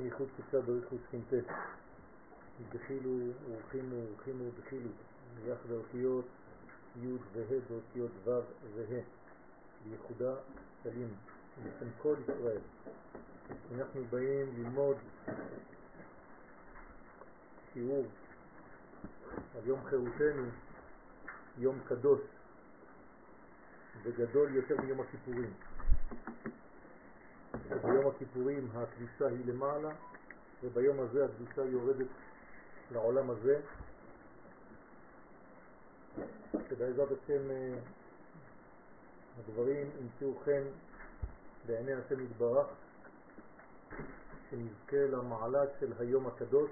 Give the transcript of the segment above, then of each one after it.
השם מחוץ קצת בריחוץ חינטה. בחילו, ורחימו, ורחימו, בחילו. יחד האותיות י' וה' באותיות ו' וה'. בייחודה סלים, בשם כל ישראל. אנחנו באים ללמוד שיעור על יום חירותנו, יום קדוש וגדול יותר מיום הכיפורים. ביום הכיפורים הקדושה היא למעלה, וביום הזה הקדושה יורדת לעולם הזה, שבעזרת השם אה, הדברים ימצאו חן בעיני השם יתברך, שנזכה למעלה של היום הקדוש,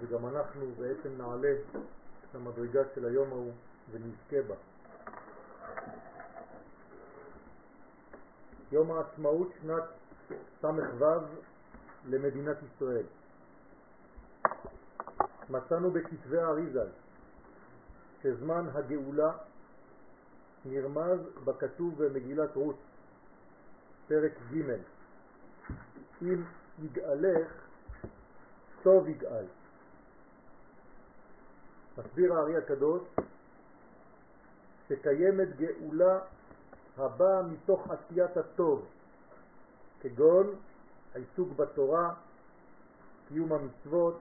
וגם אנחנו בעצם נעלה את המדרגה של היום ההוא ונזכה בה. יום העצמאות שנת ס"ו למדינת ישראל. מצאנו בכתבי האריזל שזמן הגאולה נרמז בכתוב במגילת רות, פרק ג' אם יגאלך, טוב יגאל. מסביר הארי הקדוש שקיימת גאולה הבאה מתוך עשיית הטוב, כגון העיסוק בתורה, קיום המצוות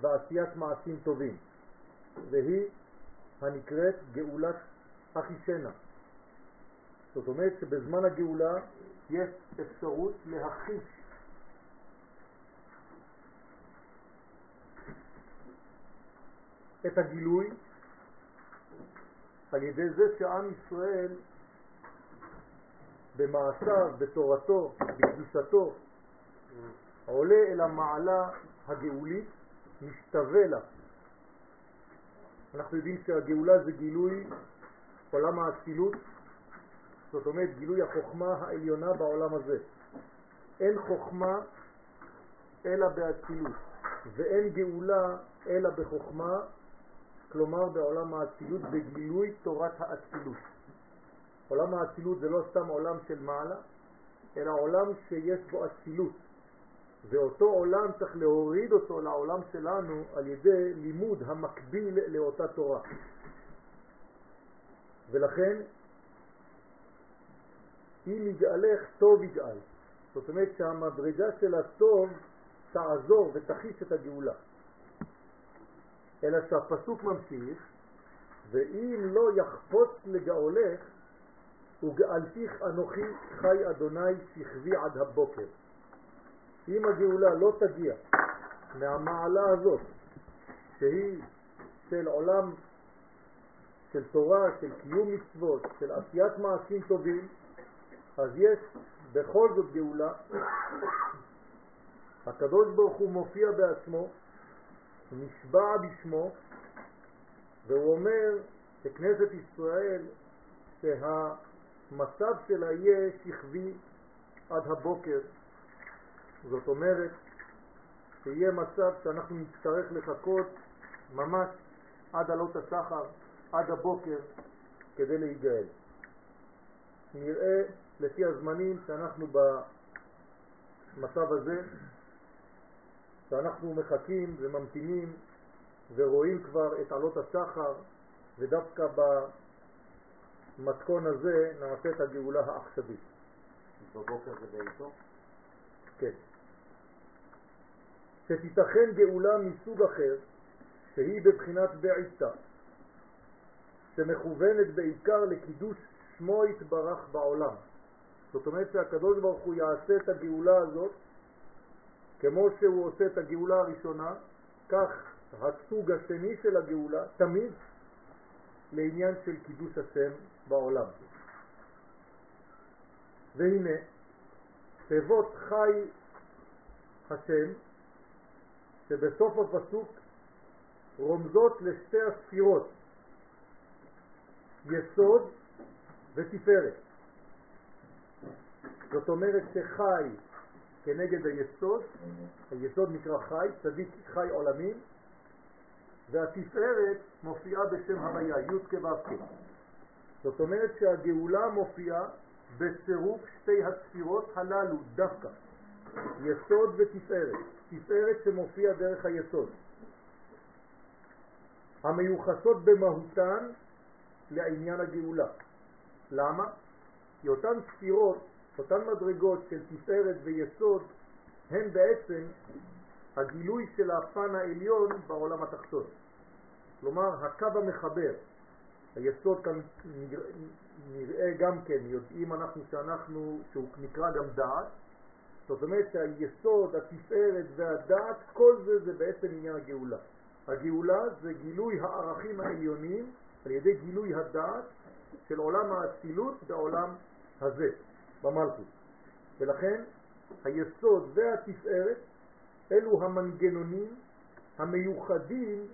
ועשיית מעשים טובים, והיא הנקראת גאולת אחישנה. זאת אומרת שבזמן הגאולה יש אפשרות להחיש את הגילוי על ידי זה שעם ישראל במעשיו, בתורתו, בקדושתו, עולה אל המעלה הגאולית, משתווה לה. אנחנו יודעים שהגאולה זה גילוי עולם האצילות, זאת אומרת גילוי החוכמה העליונה בעולם הזה. אין חוכמה אלא באצילות, ואין גאולה אלא בחוכמה, כלומר בעולם האצילות, בגילוי תורת האצילות. עולם האצילות זה לא סתם עולם של מעלה, אלא עולם שיש בו אצילות. ואותו עולם צריך להוריד אותו לעולם שלנו על ידי לימוד המקביל לאותה תורה. ולכן, אם יגאלך, טוב יגאל. זאת אומרת שהמדרגה של הטוב תעזור ותחיש את הגאולה. אלא שהפסוק ממשיך, ואם לא יחפוץ לגאולך, וגאלתיך אנוכי חי אדוני שכבי עד הבוקר. אם הגאולה לא תגיע מהמעלה הזאת, שהיא של עולם של תורה, של קיום מצוות, של עשיית מעשים טובים, אז יש בכל זאת גאולה. הקדוש ברוך הוא מופיע בעצמו, נשבע בשמו, והוא אומר שכנסת ישראל שהמצב שלה יהיה שכבי עד הבוקר. זאת אומרת שיהיה מצב שאנחנו נצטרך לחכות ממש עד עלות השחר, עד הבוקר, כדי להיגאל. נראה לפי הזמנים שאנחנו במצב הזה, שאנחנו מחכים וממתינים ורואים כבר את עלות השחר, ודווקא במתכון הזה נעשה את הגאולה העכשווית. בבוקר זה בעיתו? כן. שתיתכן גאולה מסוג אחר, שהיא בבחינת בעיתה, שמכוונת בעיקר לקידוש שמו יתברך בעולם. זאת אומרת שהקדוש ברוך הוא יעשה את הגאולה הזאת כמו שהוא עושה את הגאולה הראשונה, כך הסוג השני של הגאולה תמיד לעניין של קידוש השם בעולם. והנה, תיבות חי השם, שבסוף הפסוק רומזות לשתי הספירות, יסוד ותפארת. זאת אומרת שחי כנגד היסוד, היסוד נקרא חי, צדיק חי עולמים, והתפארת מופיעה בשם הוויה, י' כו' זאת אומרת שהגאולה מופיעה בצירוף שתי הספירות הללו דווקא. יסוד ותפארת, תפארת שמופיע דרך היסוד, המיוחסות במהותן לעניין הגאולה. למה? כי אותן ספירות, אותן מדרגות של תפארת ויסוד, הן בעצם הגילוי של הפן העליון בעולם התחתון. כלומר, הקו המחבר, היסוד כאן נראה גם כן, יודעים אנחנו שאנחנו, שהוא נקרא גם דעת, זאת אומרת שהיסוד, התפארת והדעת, כל זה זה בעצם עניין הגאולה. הגאולה זה גילוי הערכים העליונים על ידי גילוי הדעת של עולם האצילות בעולם הזה, במלכות. ולכן היסוד והתפארת אלו המנגנונים המיוחדים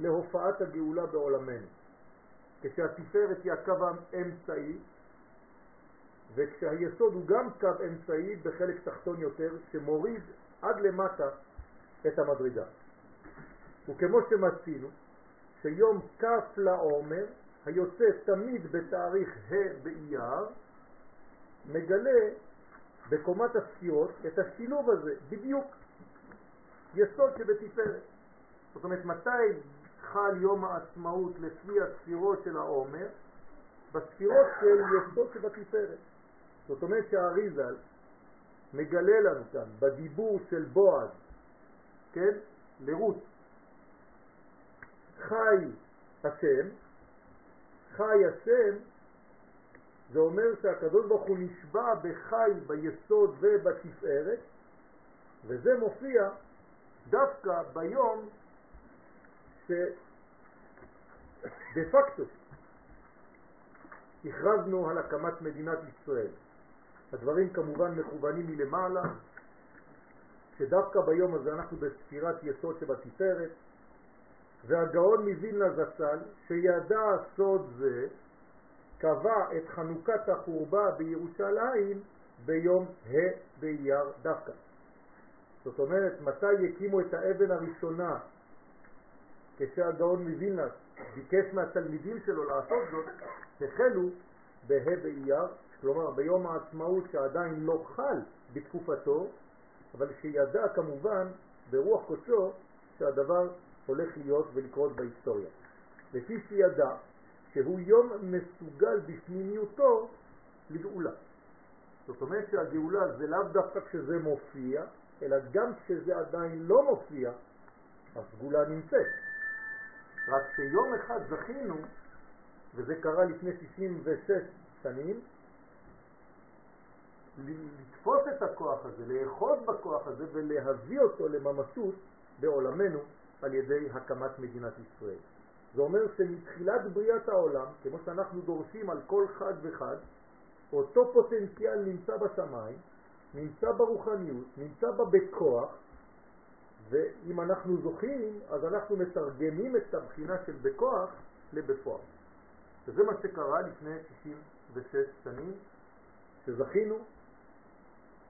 להופעת הגאולה בעולמנו. כשהתפארת היא הקו האמצעי, וכשהיסוד הוא גם קו אמצעי בחלק תחתון יותר, שמוריד עד למטה את המדרגה. וכמו שמצינו, שיום כ' לעומר, היוצא תמיד בתאריך ה' באייר, מגלה בקומת הספירות את השילוב הזה, בדיוק, יסוד שבתפארת. זאת אומרת, מתי חל יום העצמאות לפי הספירות של העומר? בספירות של יסוד שבתפארת. זאת אומרת שהאריזל מגלה לנו כאן בדיבור של בועז, כן, לרות, חי השם, חי השם, זה אומר שהקדוש ברוך הוא נשבע בחי ביסוד ובתפארת, וזה מופיע דווקא ביום שדה פקטו הכרזנו על הקמת מדינת ישראל. הדברים כמובן מכוונים מלמעלה, שדווקא ביום הזה אנחנו בספירת יסוד שבתפארת, והגאון מווילנה זצ"ל, שידע סוד זה, קבע את חנוכת החורבה בירושלים ביום ה' באייר דווקא. זאת אומרת, מתי הקימו את האבן הראשונה כשהגאון מווילנה ביקש מהתלמידים שלו לעשות זאת, החלו בה' באייר, כלומר ביום העצמאות שעדיין לא חל בתקופתו, אבל שידע כמובן ברוח קודשו שהדבר הולך להיות ולקרות בהיסטוריה. לפי שידע שהוא יום מסוגל בפנימיותו לגאולה. זאת אומרת שהגאולה זה לאו דווקא כשזה מופיע, אלא גם כשזה עדיין לא מופיע, הסגולה נמצאת. רק שיום אחד זכינו, וזה קרה לפני 66 שנים, לתפוס את הכוח הזה, לאחוז בכוח הזה ולהביא אותו לממשות בעולמנו על ידי הקמת מדינת ישראל. זה אומר שמתחילת בריאת העולם, כמו שאנחנו דורשים על כל חג וחג, אותו פוטנציאל נמצא בשמיים, נמצא ברוחניות, נמצא בה בכוח, ואם אנחנו זוכים, אז אנחנו מתרגמים את הבחינה של בכוח לבפועל. וזה מה שקרה לפני 66 שנים, שזכינו,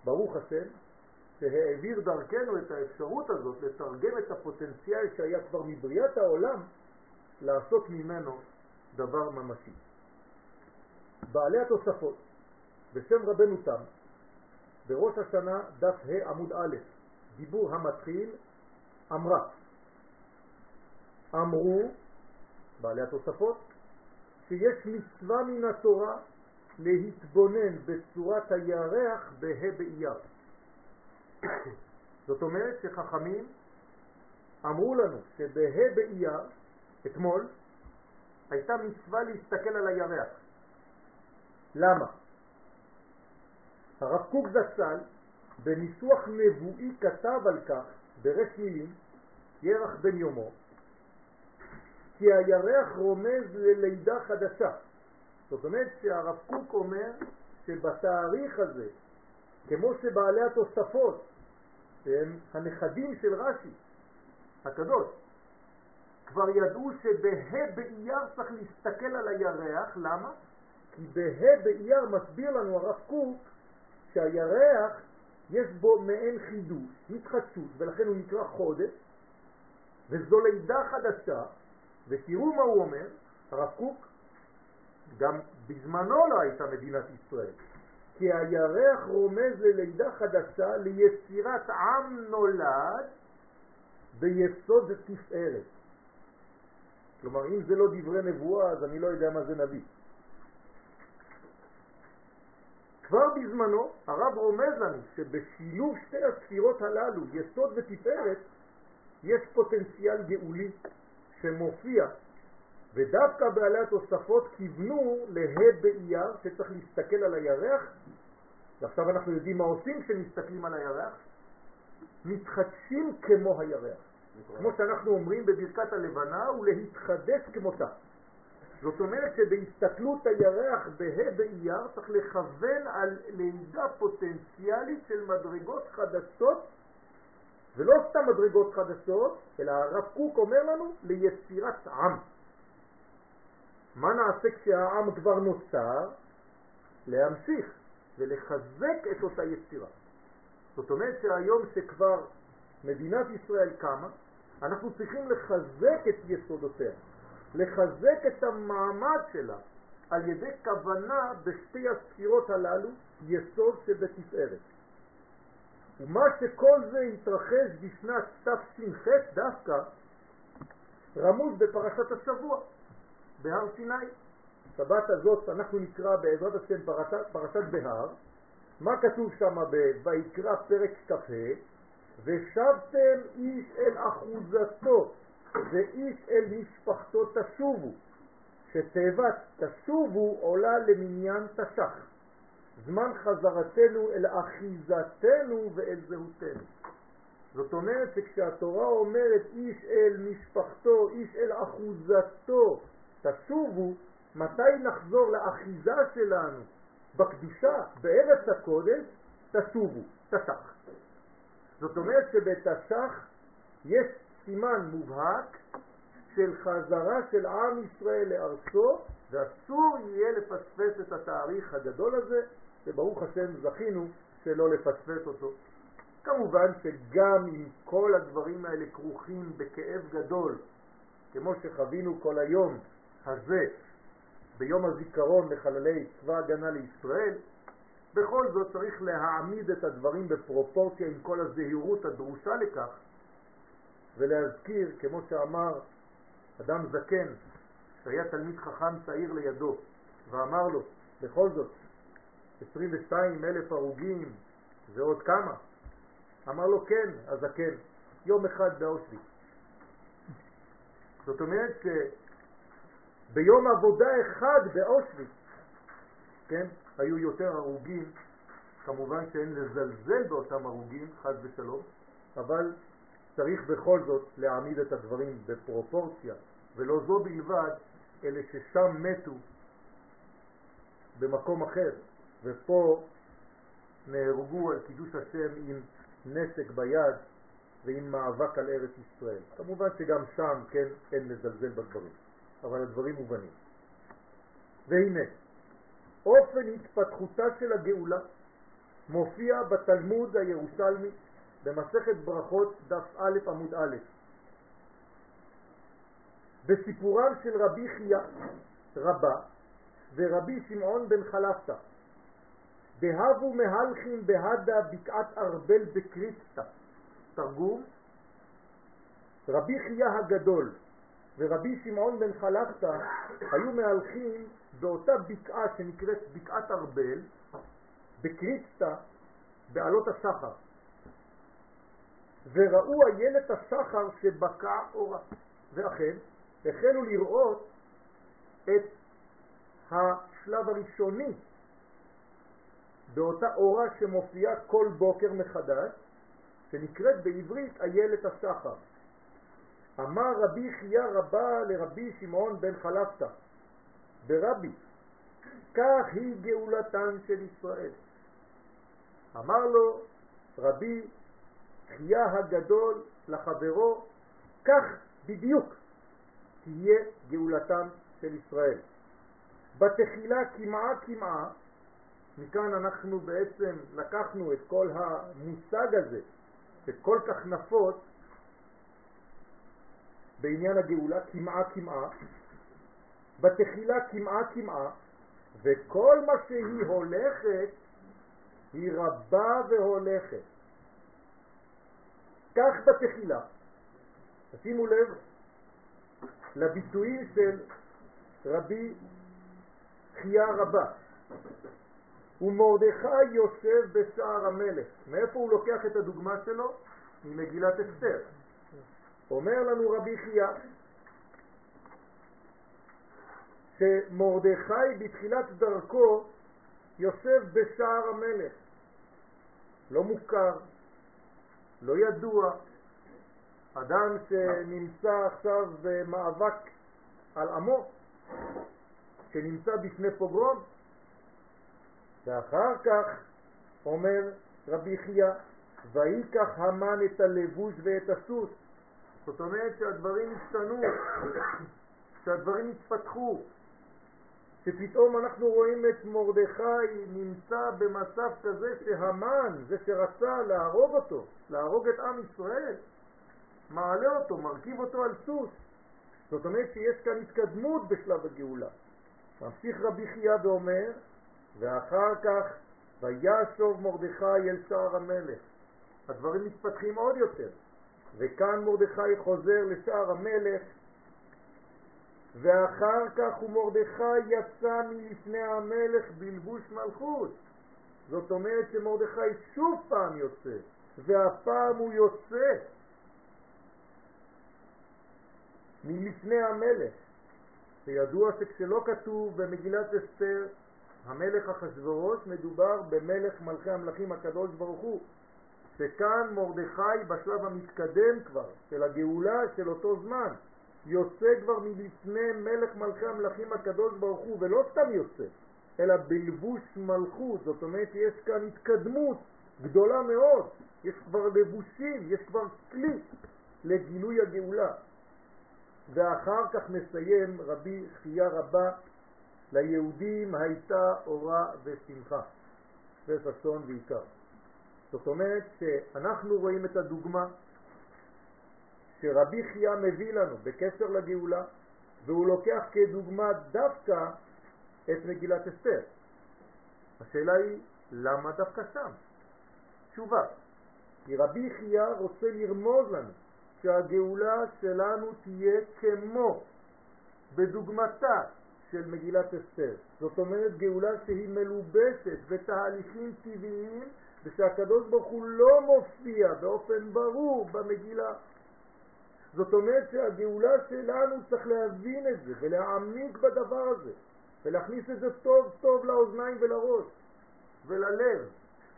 ברוך השם, שהעביר דרכנו את האפשרות הזאת לתרגם את הפוטנציאל שהיה כבר מבריאת העולם, לעשות ממנו דבר ממשי. בעלי התוספות, בשם רבנו תם, בראש השנה דף ה' עמוד א', דיבור המתחיל, אמרה. אמרו, בעלי התוספות, שיש מצווה מן התורה להתבונן בצורת הירח בה' באייר. זאת אומרת שחכמים אמרו לנו שבה' באייר, אתמול, הייתה מצווה להסתכל על הירח. למה? הרב קוק זצ"ל בניסוח נבואי כתב על כך ברש מילים, ירח בן יומו, כי הירח רומז ללידה חדשה. זאת אומרת שהרב קוק אומר שבתאריך הזה, כמו שבעלי התוספות, שהם הנכדים של רש"י, הקדוש, כבר ידעו שבה' באייר צריך להסתכל על הירח, למה? כי בה' באייר מסביר לנו הרב קוק שהירח יש בו מעין חידוש, התחדשות, ולכן הוא נקרא חודש, וזו לידה חדשה, ותראו מה הוא אומר, הרב קוק, גם בזמנו לא הייתה מדינת ישראל, כי הירח רומז ללידה חדשה ליצירת עם נולד ביסוד תפארת. כלומר, אם זה לא דברי נבואה, אז אני לא יודע מה זה נביא. כבר בזמנו הרב רומז לנו שבשילוב שתי הספירות הללו, יסוד ותפארת, יש פוטנציאל גאולי שמופיע, ודווקא בעלי התוספות כיוונו לה' באייר, שצריך להסתכל על הירח, ועכשיו אנחנו יודעים מה עושים כשמסתכלים על הירח, מתחדשים כמו הירח. כמו שאנחנו אומרים בברכת הלבנה, ולהתחדש כמותה. זאת אומרת שבהסתכלות הירח בה' באייר צריך לכוון על לידה פוטנציאלית של מדרגות חדשות, ולא סתם מדרגות חדשות, אלא הרב קוק אומר לנו ליצירת עם. מה נעשה כשהעם כבר נוצר? להמשיך ולחזק את אותה יצירה. זאת אומרת שהיום שכבר מדינת ישראל קמה, אנחנו צריכים לחזק את יסודותיה. לחזק את המעמד שלה על ידי כוונה בשתי הספירות הללו, יסוד שבתפארת. ומה שכל זה התרחש בשנת תש"ח דווקא רמוז בפרשת השבוע, בהר סיני. שבת הזאת אנחנו נקרא בעזרת השם פרשת, פרשת בהר. מה כתוב שם בויקרא פרק כ"ה? ושבתם איש אל אחוזתו ואיש אל משפחתו תשובו, שתיבת תשובו עולה למניין תשך. זמן חזרתנו אל אחיזתנו ואל זהותנו. זאת אומרת שכשהתורה אומרת איש אל משפחתו, איש אל אחוזתו, תשובו, מתי נחזור לאחיזה שלנו בקדושה, בארץ הקודש, תשובו, תשך. זאת אומרת שבתש"ח יש סימן מובהק של חזרה של עם ישראל לארצו, ואסור יהיה לפספס את התאריך הגדול הזה, וברוך השם זכינו שלא לפספס אותו. כמובן שגם אם כל הדברים האלה כרוכים בכאב גדול, כמו שחווינו כל היום הזה, ביום הזיכרון לחללי צבא הגנה לישראל, בכל זאת צריך להעמיד את הדברים בפרופורציה עם כל הזהירות הדרושה לכך, ולהזכיר, כמו שאמר אדם זקן, שהיה תלמיד חכם צעיר לידו, ואמר לו, בכל זאת, 22 אלף הרוגים זה עוד כמה? אמר לו, כן, הזקן, יום אחד באושוויץ. זאת אומרת שביום עבודה אחד באושוויץ, כן, היו יותר הרוגים, כמובן שאין לזלזל באותם הרוגים, חד ושלום, אבל צריך בכל זאת להעמיד את הדברים בפרופורציה, ולא זו בלבד, אלה ששם מתו במקום אחר, ופה נהרגו על קידוש השם עם נשק ביד ועם מאבק על ארץ ישראל. כמובן שגם שם, כן, אין לזלזל בדברים, אבל הדברים מובנים. והנה, אופן התפתחותה של הגאולה מופיע בתלמוד הירושלמי במסכת ברכות דף א' עמוד א'. בסיפורם של רבי חייא רבה ורבי שמעון בן חלפתא בהבו מהלכים בהדה בקעת ארבל בקריסטה. תרגום? רבי חייא הגדול ורבי שמעון בן חלפתא היו מהלכים באותה בקעה שנקראת בקעת ארבל בקריסטה בעלות השחר וראו איילת השחר שבקע אורה. ואכן, החלו לראות את השלב הראשוני באותה אורה שמופיעה כל בוקר מחדש, שנקראת בעברית איילת השחר. אמר רבי חייא רבה לרבי שמעון בן חלפתא, ברבי, כך היא גאולתן של ישראל. אמר לו רבי חייה הגדול לחברו, כך בדיוק תהיה גאולתם של ישראל. בתחילה כמעה כמעה, מכאן אנחנו בעצם לקחנו את כל המושג הזה, שכל כך נפוץ בעניין הגאולה, כמעה כמעה, בתחילה כמעה כמעה, וכל מה שהיא הולכת היא רבה והולכת. כך בתחילה. שימו לב לביטויים של רבי חייה רבה. ומרדכי יושב בשער המלך. מאיפה הוא לוקח את הדוגמה שלו? ממגילת אסתר. אומר לנו רבי חייה שמרדכי בתחילת דרכו יושב בשער המלך. לא מוכר, לא ידוע, אדם שנמצא עכשיו במאבק על עמו, שנמצא בפני פוגרום, ואחר כך אומר רבי חייא, ויקח המן את הלבוש ואת הסוס. זאת אומרת שהדברים השתנו, שהדברים התפתחו, שפתאום אנחנו רואים את מרדכי נמצא במצב כזה שהמן, זה שרצה להרוג אותו, להרוג את עם ישראל, מעלה אותו, מרכיב אותו על סוס. זאת אומרת שיש כאן התקדמות בשלב הגאולה. ממשיך רבי חייא ואומר, ואחר כך וישוב מרדכי אל שער המלך. הדברים מתפתחים עוד יותר. וכאן מרדכי חוזר לשער המלך, ואחר כך ומרדכי יצא מלפני המלך בלבוש מלכות. זאת אומרת שמרדכי שוב פעם יוצא, והפעם הוא יוצא מלפני המלך. וידוע שכשלא כתוב במגילת אסתר המלך אחשוורוש, מדובר במלך מלכי המלכים הקדוש ברוך הוא, שכאן מרדכי בשלב המתקדם כבר של הגאולה של אותו זמן יוצא כבר מלפני מלך מלכי המלכים הקדוש ברוך הוא, ולא סתם יוצא, אלא בלבוש מלכות, זאת אומרת יש כאן התקדמות גדולה מאוד, יש כבר לבושים, יש כבר כלי לגילוי הגאולה. ואחר כך מסיים רבי חייה רבה, ליהודים הייתה אורה ושמחה, וששון ועיקר. זאת אומרת שאנחנו רואים את הדוגמה שרבי חייה מביא לנו בקשר לגאולה, והוא לוקח כדוגמה דווקא את מגילת אסתר. השאלה היא, למה דווקא שם? תשובה, כי רבי חייה רוצה לרמוז לנו שהגאולה שלנו תהיה כמו בדוגמתה של מגילת אסתר. זאת אומרת גאולה שהיא מלובשת בתהליכים טבעיים ושהקדוש ברוך הוא לא מופיע באופן ברור במגילה. זאת אומרת שהגאולה שלנו צריך להבין את זה ולהעמיק בדבר הזה ולהכניס את זה טוב טוב לאוזניים ולראש וללב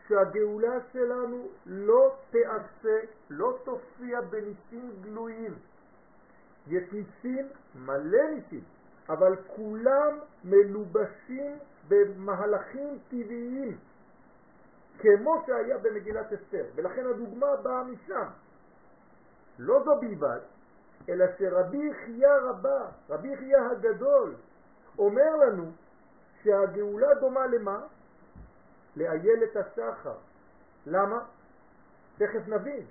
שהגאולה שלנו לא תעשה, לא תופיע בניסים גלויים. יש ניסים, מלא ניסים, אבל כולם מלובשים במהלכים טבעיים, כמו שהיה במגילת אסתר, ולכן הדוגמה באה משם. לא זו בלבד, אלא שרבי חייה רבה, רבי חייה הגדול, אומר לנו שהגאולה דומה למה? לאיילת השחר. למה? תכף נבין.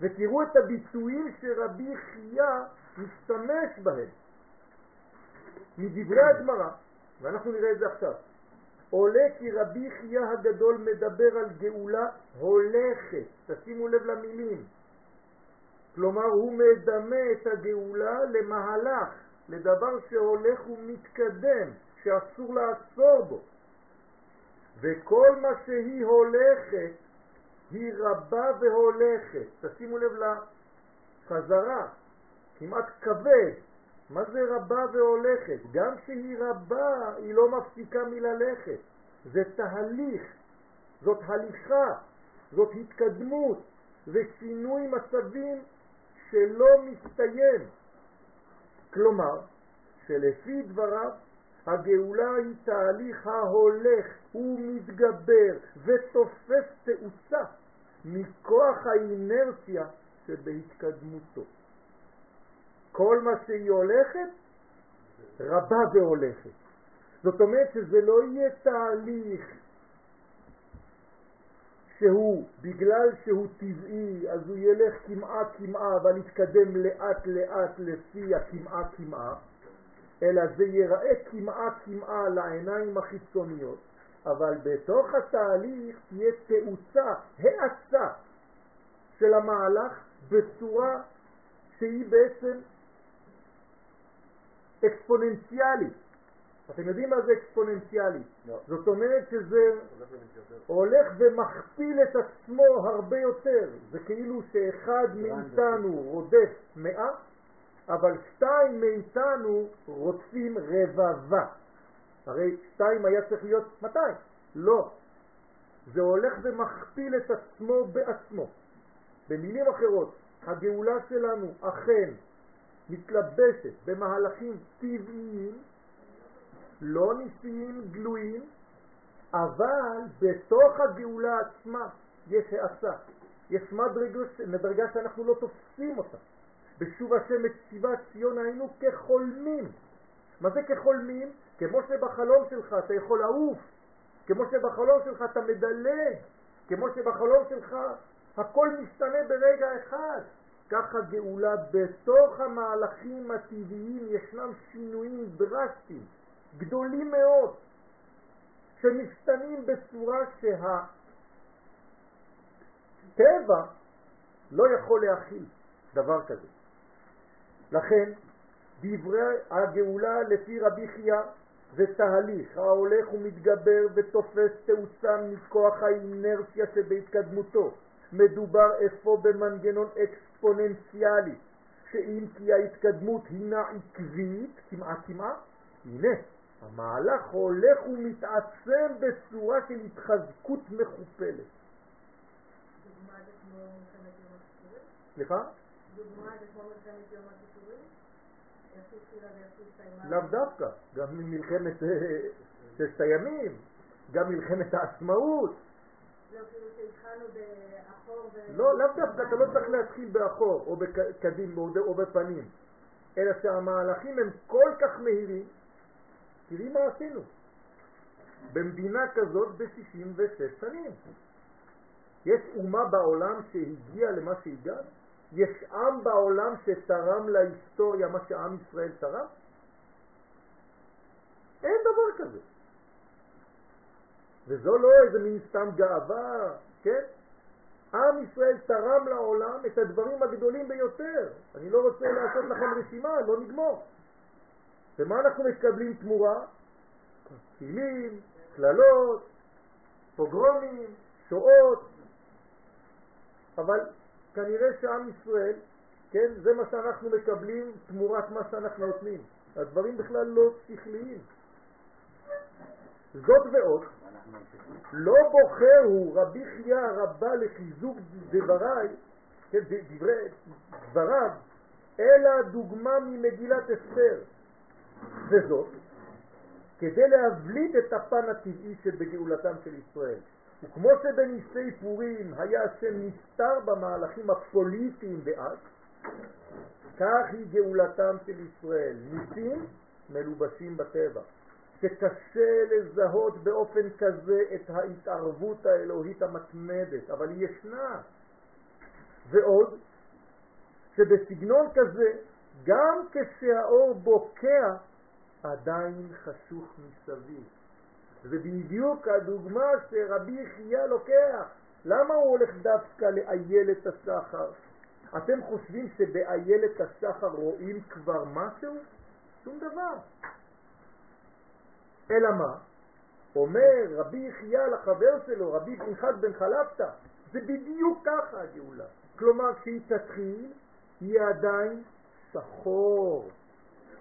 ותראו את הביטויים שרבי חייה משתמש בהם. מדברי הגמרא, ואנחנו נראה את זה עכשיו, עולה כי רבי חייה הגדול מדבר על גאולה הולכת. תשימו לב למילים. כלומר, הוא מדמה את הגאולה למהלך, לדבר שהולך ומתקדם, שאסור לעצור בו. וכל מה שהיא הולכת, היא רבה והולכת. תשימו לב לחזרה, כמעט כבד. מה זה רבה והולכת? גם כשהיא רבה, היא לא מפסיקה מללכת. זה תהליך, זאת הליכה, זאת התקדמות ושינוי מצבים שלא מסתיים. כלומר, שלפי דבריו הגאולה היא תהליך ההולך ומתגבר ותופס תאוצה מכוח האינרציה שבהתקדמותו. כל מה שהיא הולכת, רבה והולכת. זאת אומרת שזה לא יהיה תהליך שהוא, בגלל שהוא טבעי, אז הוא ילך כמעה כמעה, אבל יתקדם לאט לאט לפי הכמעה כמעה, אלא זה ייראה כמעה כמעה לעיניים החיצוניות, אבל בתוך התהליך תהיה תאוצה, האצה של המהלך בצורה שהיא בעצם אקספוננציאלית. אתם יודעים מה זה אקספוננציאלי? לא. זאת אומרת שזה הולך ומכפיל את עצמו הרבה יותר. זה כאילו שאחד מאיתנו רודף מאה, אבל שתיים מאיתנו רודפים רבבה. הרי שתיים היה צריך להיות 200. לא. זה הולך ומכפיל את עצמו בעצמו. במילים אחרות, הגאולה שלנו אכן מתלבשת במהלכים טבעיים, לא ניסיים גלויים, אבל בתוך הגאולה עצמה יש האצה, יש מדרגה, מדרגה שאנחנו לא תופסים אותה. בשוב השם שיבת ציון היינו כחולמים. מה זה כחולמים? כמו שבחלום שלך אתה יכול לעוף, כמו שבחלום שלך אתה מדלג, כמו שבחלום שלך הכל משתנה ברגע אחד. ככה גאולה בתוך המהלכים הטבעיים ישנם שינויים דרסטיים, גדולים מאוד, שמשתנים בצורה שהטבע לא יכול להכיל דבר כזה. לכן דברי הגאולה לפי רבי חייא זה תהליך ההולך ומתגבר ותופס תאוצה מכוח האינרציה שבהתקדמותו. מדובר אפוא במנגנון אקספוננציאלי, שאם כי ההתקדמות הינה עקבית, כמעט כמעט, הנה, המהלך הולך ומתעצם בצורה של התחזקות מכופלת. סליחה? לאו דווקא, גם מלחמת אה, ששת הימים, גם מלחמת העצמאות. לא, כאילו שהתחלנו באחור ו... לא, לאו דווקא, אתה לא צריך להתחיל באחור או בקדים או בפנים, אלא שהמהלכים הם כל כך מהירים, תראי מה עשינו. במדינה כזאת ב-66 שנים. יש אומה בעולם שהגיעה למה שהגענו? יש עם בעולם שתרם להיסטוריה מה שעם ישראל תרם? אין דבר כזה. וזו לא איזה מין סתם גאווה, כן? עם ישראל תרם לעולם את הדברים הגדולים ביותר. אני לא רוצה לעשות לכם רשימה, לא נגמור. ומה אנחנו מקבלים תמורה? טילים, כללות, פוגרומים, שואות, אבל כנראה שעם ישראל, כן, זה מה שאנחנו מקבלים תמורת מה שאנחנו נותנים. הדברים בכלל לא שכליים. זאת ועוד, לא בוחר הוא רבי חייא רבה לחיזוק דבריי, כן, דברי, דבריו, אלא דוגמה ממגילת אסתר. וזאת, כדי להבליט את הפן הטבעי שבגאולתם של ישראל. וכמו שבניסי פורים היה השם נסתר במהלכים הפוליטיים דאז, כך היא גאולתם של ישראל. ניסים מלובשים בטבע. שקשה לזהות באופן כזה את ההתערבות האלוהית המתמדת, אבל היא ישנה. ועוד, שבסגנון כזה, גם כשהאור בוקע, עדיין חשוך מסביב. זה בדיוק הדוגמה שרבי יחיה לוקח. למה הוא הולך דווקא לאיילת השחר? אתם חושבים שבאיילת השחר רואים כבר משהו? שום דבר. אלא מה? אומר רבי יחיה לחבר שלו, רבי פנחס בן חלפתא, זה בדיוק ככה הגאולה. כלומר, כשהיא תתחיל, היא עדיין שחור.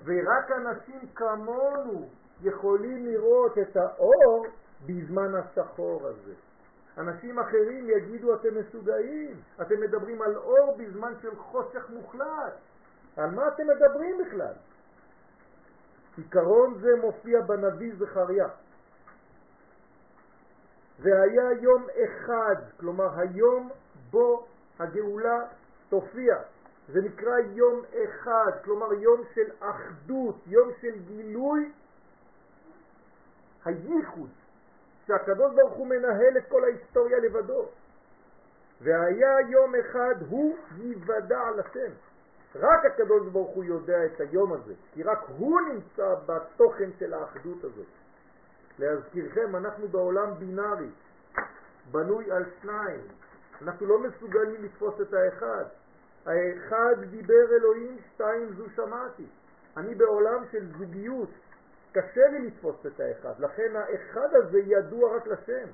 ורק אנשים כמונו יכולים לראות את האור בזמן השחור הזה. אנשים אחרים יגידו אתם משוגעים, אתם מדברים על אור בזמן של חושך מוחלט. על מה אתם מדברים בכלל? עיקרון זה מופיע בנביא זכריה. והיה יום אחד, כלומר היום בו הגאולה תופיע. זה נקרא יום אחד, כלומר יום של אחדות, יום של גילוי הייחוד, שהקדוש ברוך הוא מנהל את כל ההיסטוריה לבדו. והיה יום אחד הוא ייוודע על השם. רק הקדוש ברוך הוא יודע את היום הזה, כי רק הוא נמצא בתוכן של האחדות הזאת. להזכירכם, אנחנו בעולם בינארי, בנוי על שניים. אנחנו לא מסוגלים לתפוס את האחד. האחד דיבר אלוהים, שתיים זו שמעתי. אני בעולם של זוגיות, קשה לי לתפוס את האחד, לכן האחד הזה ידוע רק לשם.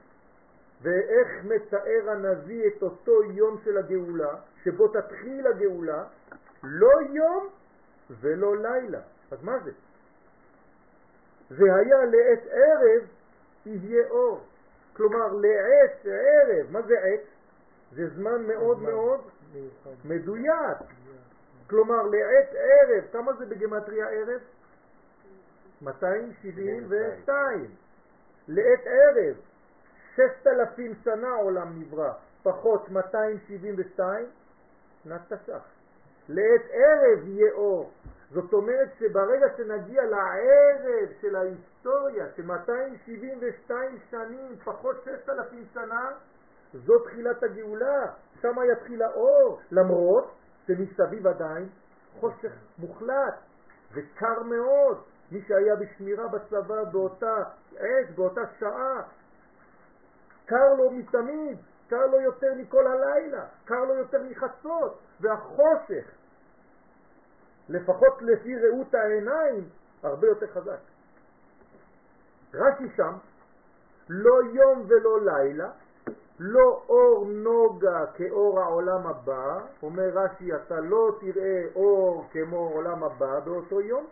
ואיך מתאר הנביא את אותו יום של הגאולה, שבו תתחיל הגאולה, לא יום ולא לילה. אז מה זה? זה היה לעת ערב יהיה אור. כלומר, לעת ערב, מה זה עת? זה זמן מאוד מאוד מדויק. כלומר, לעת ערב, כמה זה בגמטריה ערב? 272. לעת ערב, 6,000 שנה עולם נברא, פחות 272, שנת תש"ח. לעת ערב יהיה אור. זאת אומרת שברגע שנגיע לערב של ההיסטוריה, של 272 שנים, פחות 6,000 שנה, זו תחילת הגאולה, שם יתחיל האור, למרות שמסביב עדיין חושך מוחלט וקר מאוד. מי שהיה בשמירה בצבא באותה עת, באותה שעה, קר לו מתמיד, קר לו יותר מכל הלילה, קר לו יותר מחצות, והחושך, לפחות לפי ראות העיניים, הרבה יותר חזק. רש"י שם, לא יום ולא לילה, לא אור נוגה כאור העולם הבא, אומר רש"י, אתה לא תראה אור כמו עולם הבא באותו יום,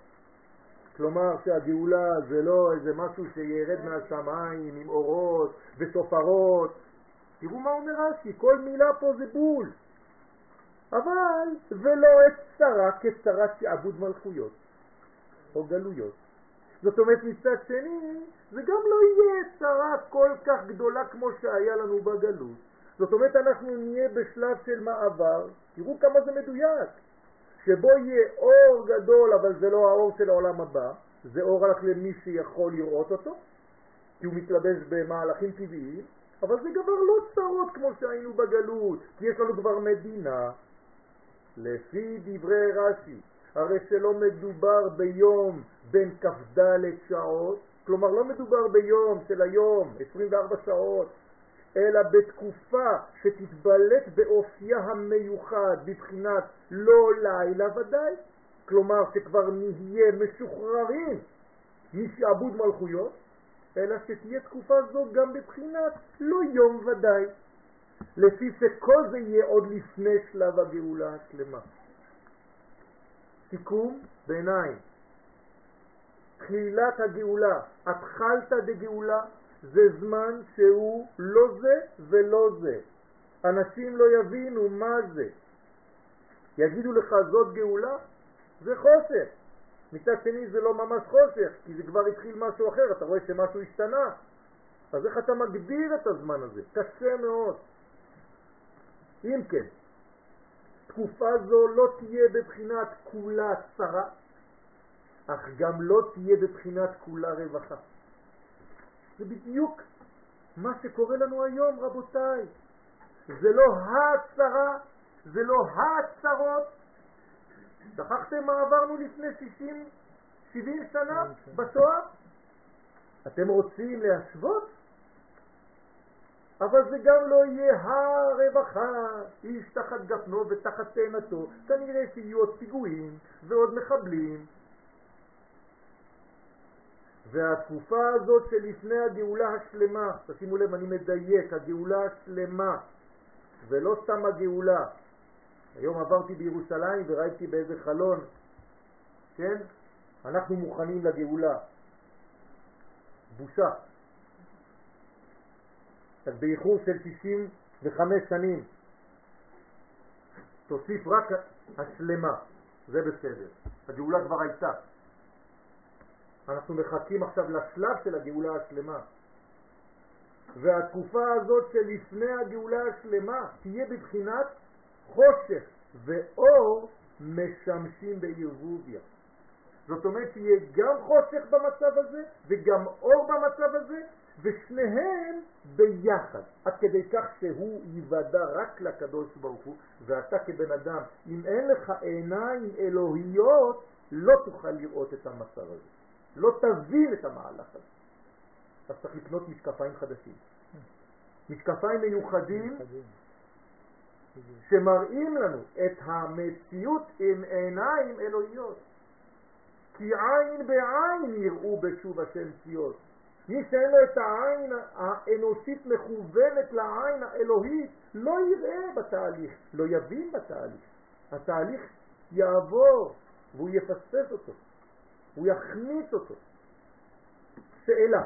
כלומר שהגאולה זה לא איזה משהו שירד מהשמיים עם אורות וסופרות. תראו מה אומר רש"י, כל מילה פה זה בול. אבל ולא את צרה כצרת שעבוד מלכויות או גלויות. זאת אומרת מצד שני זה גם לא יהיה צרה כל כך גדולה כמו שהיה לנו בגלות. זאת אומרת אנחנו נהיה בשלב של מעבר, תראו כמה זה מדויק. שבו יהיה אור גדול, אבל זה לא האור של העולם הבא, זה אור רק למי שיכול לראות אותו, כי הוא מתלבש במהלכים טבעיים, אבל זה כבר לא צרות כמו שהיינו בגלות, כי יש לנו כבר מדינה. לפי דברי רש"י, הרי שלא מדובר ביום בין כ"ד שעות, כלומר לא מדובר ביום של היום, 24 שעות, אלא בתקופה שתתבלט באופייה המיוחד בבחינת לא לילה ודאי, כלומר שכבר נהיה משוחררים משעבוד מלכויות, אלא שתהיה תקופה זו גם בבחינת לא יום ודאי, לפי שכל זה יהיה עוד לפני שלב הגאולה השלמה. סיכום ביניים, תחילת הגאולה, התחלת דגאולה, זה זמן שהוא לא זה ולא זה. אנשים לא יבינו מה זה. יגידו לך זאת גאולה, זה חושך. מצד שני זה לא ממש חושך, כי זה כבר התחיל משהו אחר, אתה רואה שמשהו השתנה. אז איך אתה מגדיר את הזמן הזה? קשה מאוד. אם כן, תקופה זו לא תהיה בבחינת כולה צרה, אך גם לא תהיה בבחינת כולה רווחה. זה בדיוק מה שקורה לנו היום, רבותיי. זה לא הצרה, זה לא הצרות. שכחתם מה עברנו לפני 60, 70 שנה בשואה? אתם רוצים להשוות? אבל זה גם לא יהיה הרווחה, איש תחת גפנו ותחת תאנתו, כנראה שיהיו עוד פיגועים ועוד מחבלים והתקופה הזאת שלפני הגאולה השלמה, תשימו לב, אני מדייק, הגאולה השלמה, ולא סתם הגאולה. היום עברתי בירושלים וראיתי באיזה חלון, כן? אנחנו מוכנים לגאולה. בושה. אז באיחור של 65 שנים, תוסיף רק השלמה, זה בסדר. הגאולה כבר הייתה. אנחנו מחכים עכשיו לשלב של הגאולה השלמה. והתקופה הזאת שלפני הגאולה השלמה תהיה בבחינת חושך ואור משמשים בערבוביה. זאת אומרת שיהיה גם חושך במצב הזה וגם אור במצב הזה ושניהם ביחד, עד כדי כך שהוא יוודע רק לקדוש ברוך הוא, ואתה כבן אדם, אם אין לך עיניים אלוהיות, לא תוכל לראות את המצב הזה. לא תבין את המהלך הזה. אז צריך לקנות משקפיים חדשים. משקפיים מיוחדים שמראים לנו את המציאות עם עיניים אלוהיות. כי עין בעין יראו בשוב השם ציון. מי שאין לו את העין האנושית מכוונת לעין האלוהית לא יראה בתהליך, לא יבין בתהליך. התהליך יעבור והוא יפספס אותו, הוא יכניס אותו. שאלה,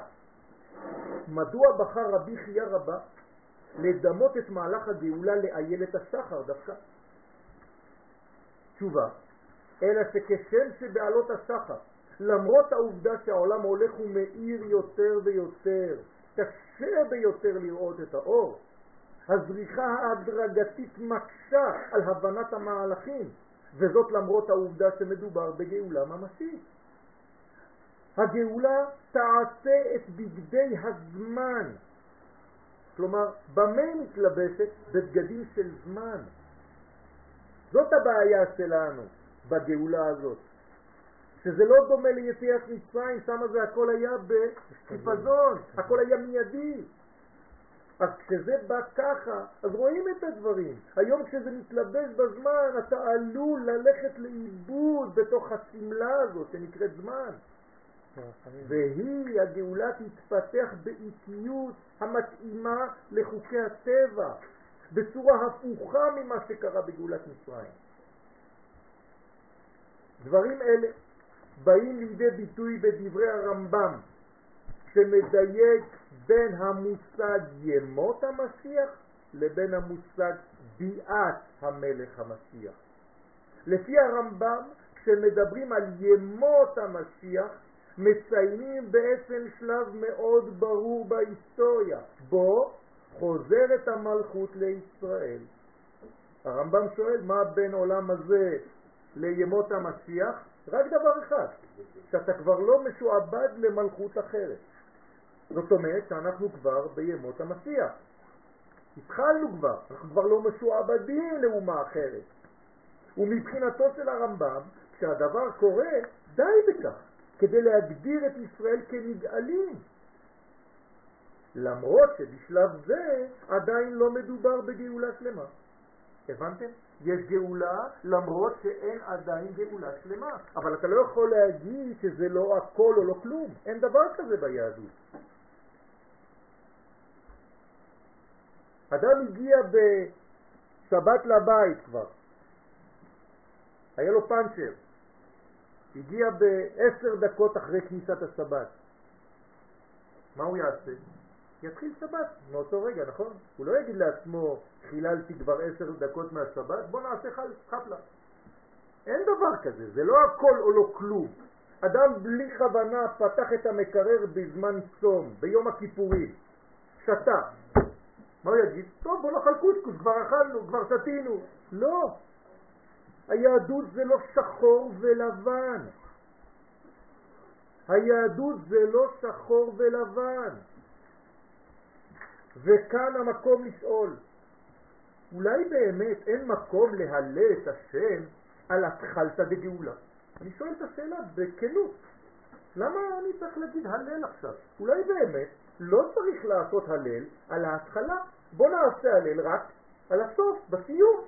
מדוע בחר רבי חייא רבה לדמות את מהלך הגאולה לאיילת השחר דווקא? תשובה, אלא שכשם שבעלות השחר, למרות העובדה שהעולם הולך ומאיר יותר ויותר, קשה ביותר לראות את האור, הזריחה ההדרגתית מקשה על הבנת המהלכים, וזאת למרות העובדה שמדובר בגאולה ממשית. הגאולה תעשה את בגדי הזמן. כלומר, במה מתלבשת? בבגדים של זמן. זאת הבעיה שלנו בגאולה הזאת. שזה לא דומה ליציאת מצרים, שם זה הכל היה בחיפזון, הכל היה מיידי. אז כשזה בא ככה, אז רואים את הדברים. היום כשזה מתלבש בזמן, אתה עלול ללכת לאיבוד בתוך הסמלה הזאת שנקראת זמן. והיא, הגאולה תתפתח באיטיות המתאימה לחוקי הטבע, בצורה הפוכה ממה שקרה בגאולת מצרים. דברים אלה באים לידי ביטוי בדברי הרמב"ם, שמדייק בין המושג ימות המשיח לבין המושג ביאת המלך המשיח. לפי הרמב"ם, כשמדברים על ימות המשיח, מציינים בעצם שלב מאוד ברור בהיסטוריה, בו חוזרת המלכות לישראל. הרמב"ם שואל מה בין עולם הזה לימות המשיח? רק דבר אחד, שאתה כבר לא משועבד למלכות אחרת. זאת אומרת שאנחנו כבר בימות המשיח. התחלנו כבר, אנחנו כבר לא משועבדים לאומה אחרת. ומבחינתו של הרמב"ם, כשהדבר קורה, די בכך, כדי להגדיר את ישראל כנגאלים. למרות שבשלב זה עדיין לא מדובר בגאולה שלמה. הבנתם? יש גאולה למרות שאין עדיין גאולה שלמה. אבל אתה לא יכול להגיד שזה לא הכל או לא כלום. אין דבר כזה ביהדות. אדם הגיע בשבת לבית כבר, היה לו פנצ'ר, הגיע בעשר דקות אחרי כניסת השבת. מה הוא יעשה? יתחיל שבת מאותו רגע, נכון? הוא לא יגיד לעצמו, חיללתי כבר עשר דקות מהשבת, בוא נעשה חפלה. אין דבר כזה, זה לא הכל או לא כלום. אדם בלי כוונה פתח את המקרר בזמן צום, ביום הכיפורים, שתה. מה הוא יגיד? טוב, בוא נאכל קוסקוס, כבר אכלנו, כבר שתינו. לא. היהדות זה לא שחור ולבן. היהדות זה לא שחור ולבן. וכאן המקום לשאול, אולי באמת אין מקום להלל את השם על התחלת בגאולה? אני שואל את השאלה בכנות. למה אני צריך להגיד הלל עכשיו? אולי באמת לא צריך לעשות הלל על ההתחלה. בוא נעשה הלל רק על הסוף, בסיום.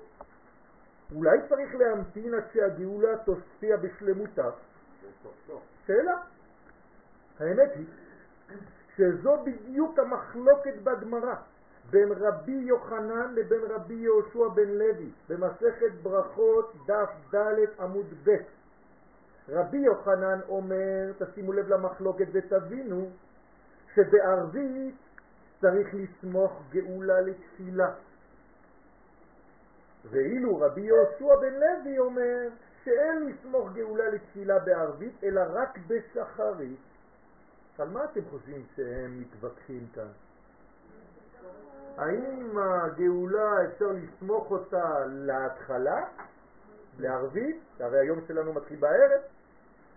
אולי צריך להמתין עד שהגאולה תופיע בשלמותה? שאלה. האמת היא שזו בדיוק המחלוקת בגמרא בין רבי יוחנן לבין רבי יהושע בן לוי במסכת ברכות דף ד' עמוד ב'. רבי יוחנן אומר, תשימו לב למחלוקת ותבינו שבערבית צריך לסמוך גאולה לתפילה. ואילו רבי יהושע בן לוי אומר שאין לסמוך גאולה לתפילה בערבית אלא רק בשחרית. על מה אתם חושבים שהם מתווכחים כאן? האם הגאולה אפשר לסמוך אותה להתחלה, לערבית, הרי היום שלנו מתחיל בערב,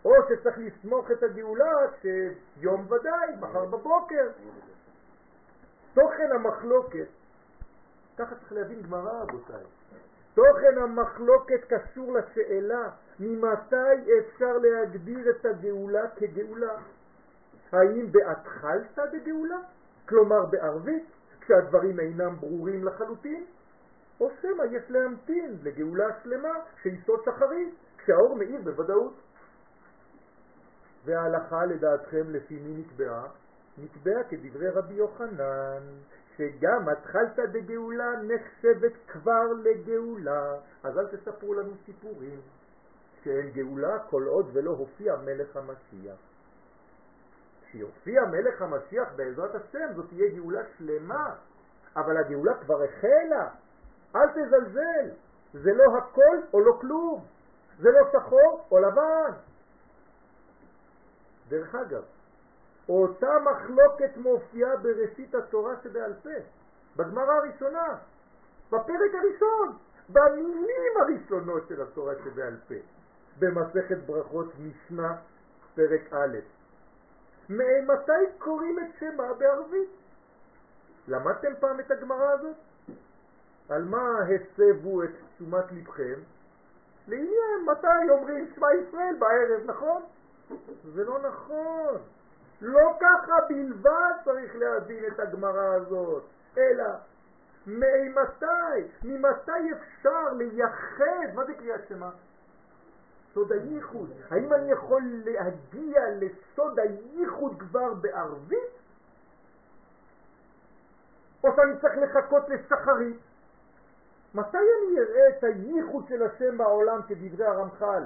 או שצריך לסמוך את הגאולה שיום ודאי, מחר בבוקר. תוכן המחלוקת, ככה צריך להבין גמרא רבותיי, תוכן המחלוקת קשור לשאלה ממתי אפשר להגדיר את הגאולה כגאולה. האם בהתחלתא דגאולה? כלומר בערבית, כשהדברים אינם ברורים לחלוטין? או שמא יש להמתין לגאולה שלמה שיסוד שחרית, כשהאור מאיר בוודאות. וההלכה לדעתכם לפי מי נקבעה? נקבעה כדברי רבי יוחנן, שגם התחלתא דגאולה נחשבת כבר לגאולה, אז אל תספרו לנו סיפורים שאין גאולה כל עוד ולא הופיע מלך המשיח. כשיופיע מלך המשיח בעזרת השם זאת תהיה גאולה שלמה, אבל הגאולה כבר החלה, אל תזלזל, זה לא הכל או לא כלום, זה לא שחור או לבן. דרך אגב, אותה מחלוקת מופיעה בראשית התורה שבעל פה, בגמרא הראשונה, בפרק הראשון, במילים הראשונות של התורה שבעל פה, במסכת ברכות משנה, פרק א'. מתי קוראים את שמה בערבית? למדתם פעם את הגמרא הזאת? על מה הסבו את תשומת לבכם? לעניין מתי אומרים שמע ישראל בערב, נכון? זה לא נכון. לא ככה בלבד צריך להבין את הגמרא הזאת, אלא ממתי, ממתי אפשר לייחד, מה זה קריאת שמה? סוד הייחוד. האם אני יכול להגיע לסוד הייחוד כבר בערבית? או שאני צריך לחכות לשחרית? מתי אני אראה את הייחוד של השם בעולם כדברי הרמח"ל?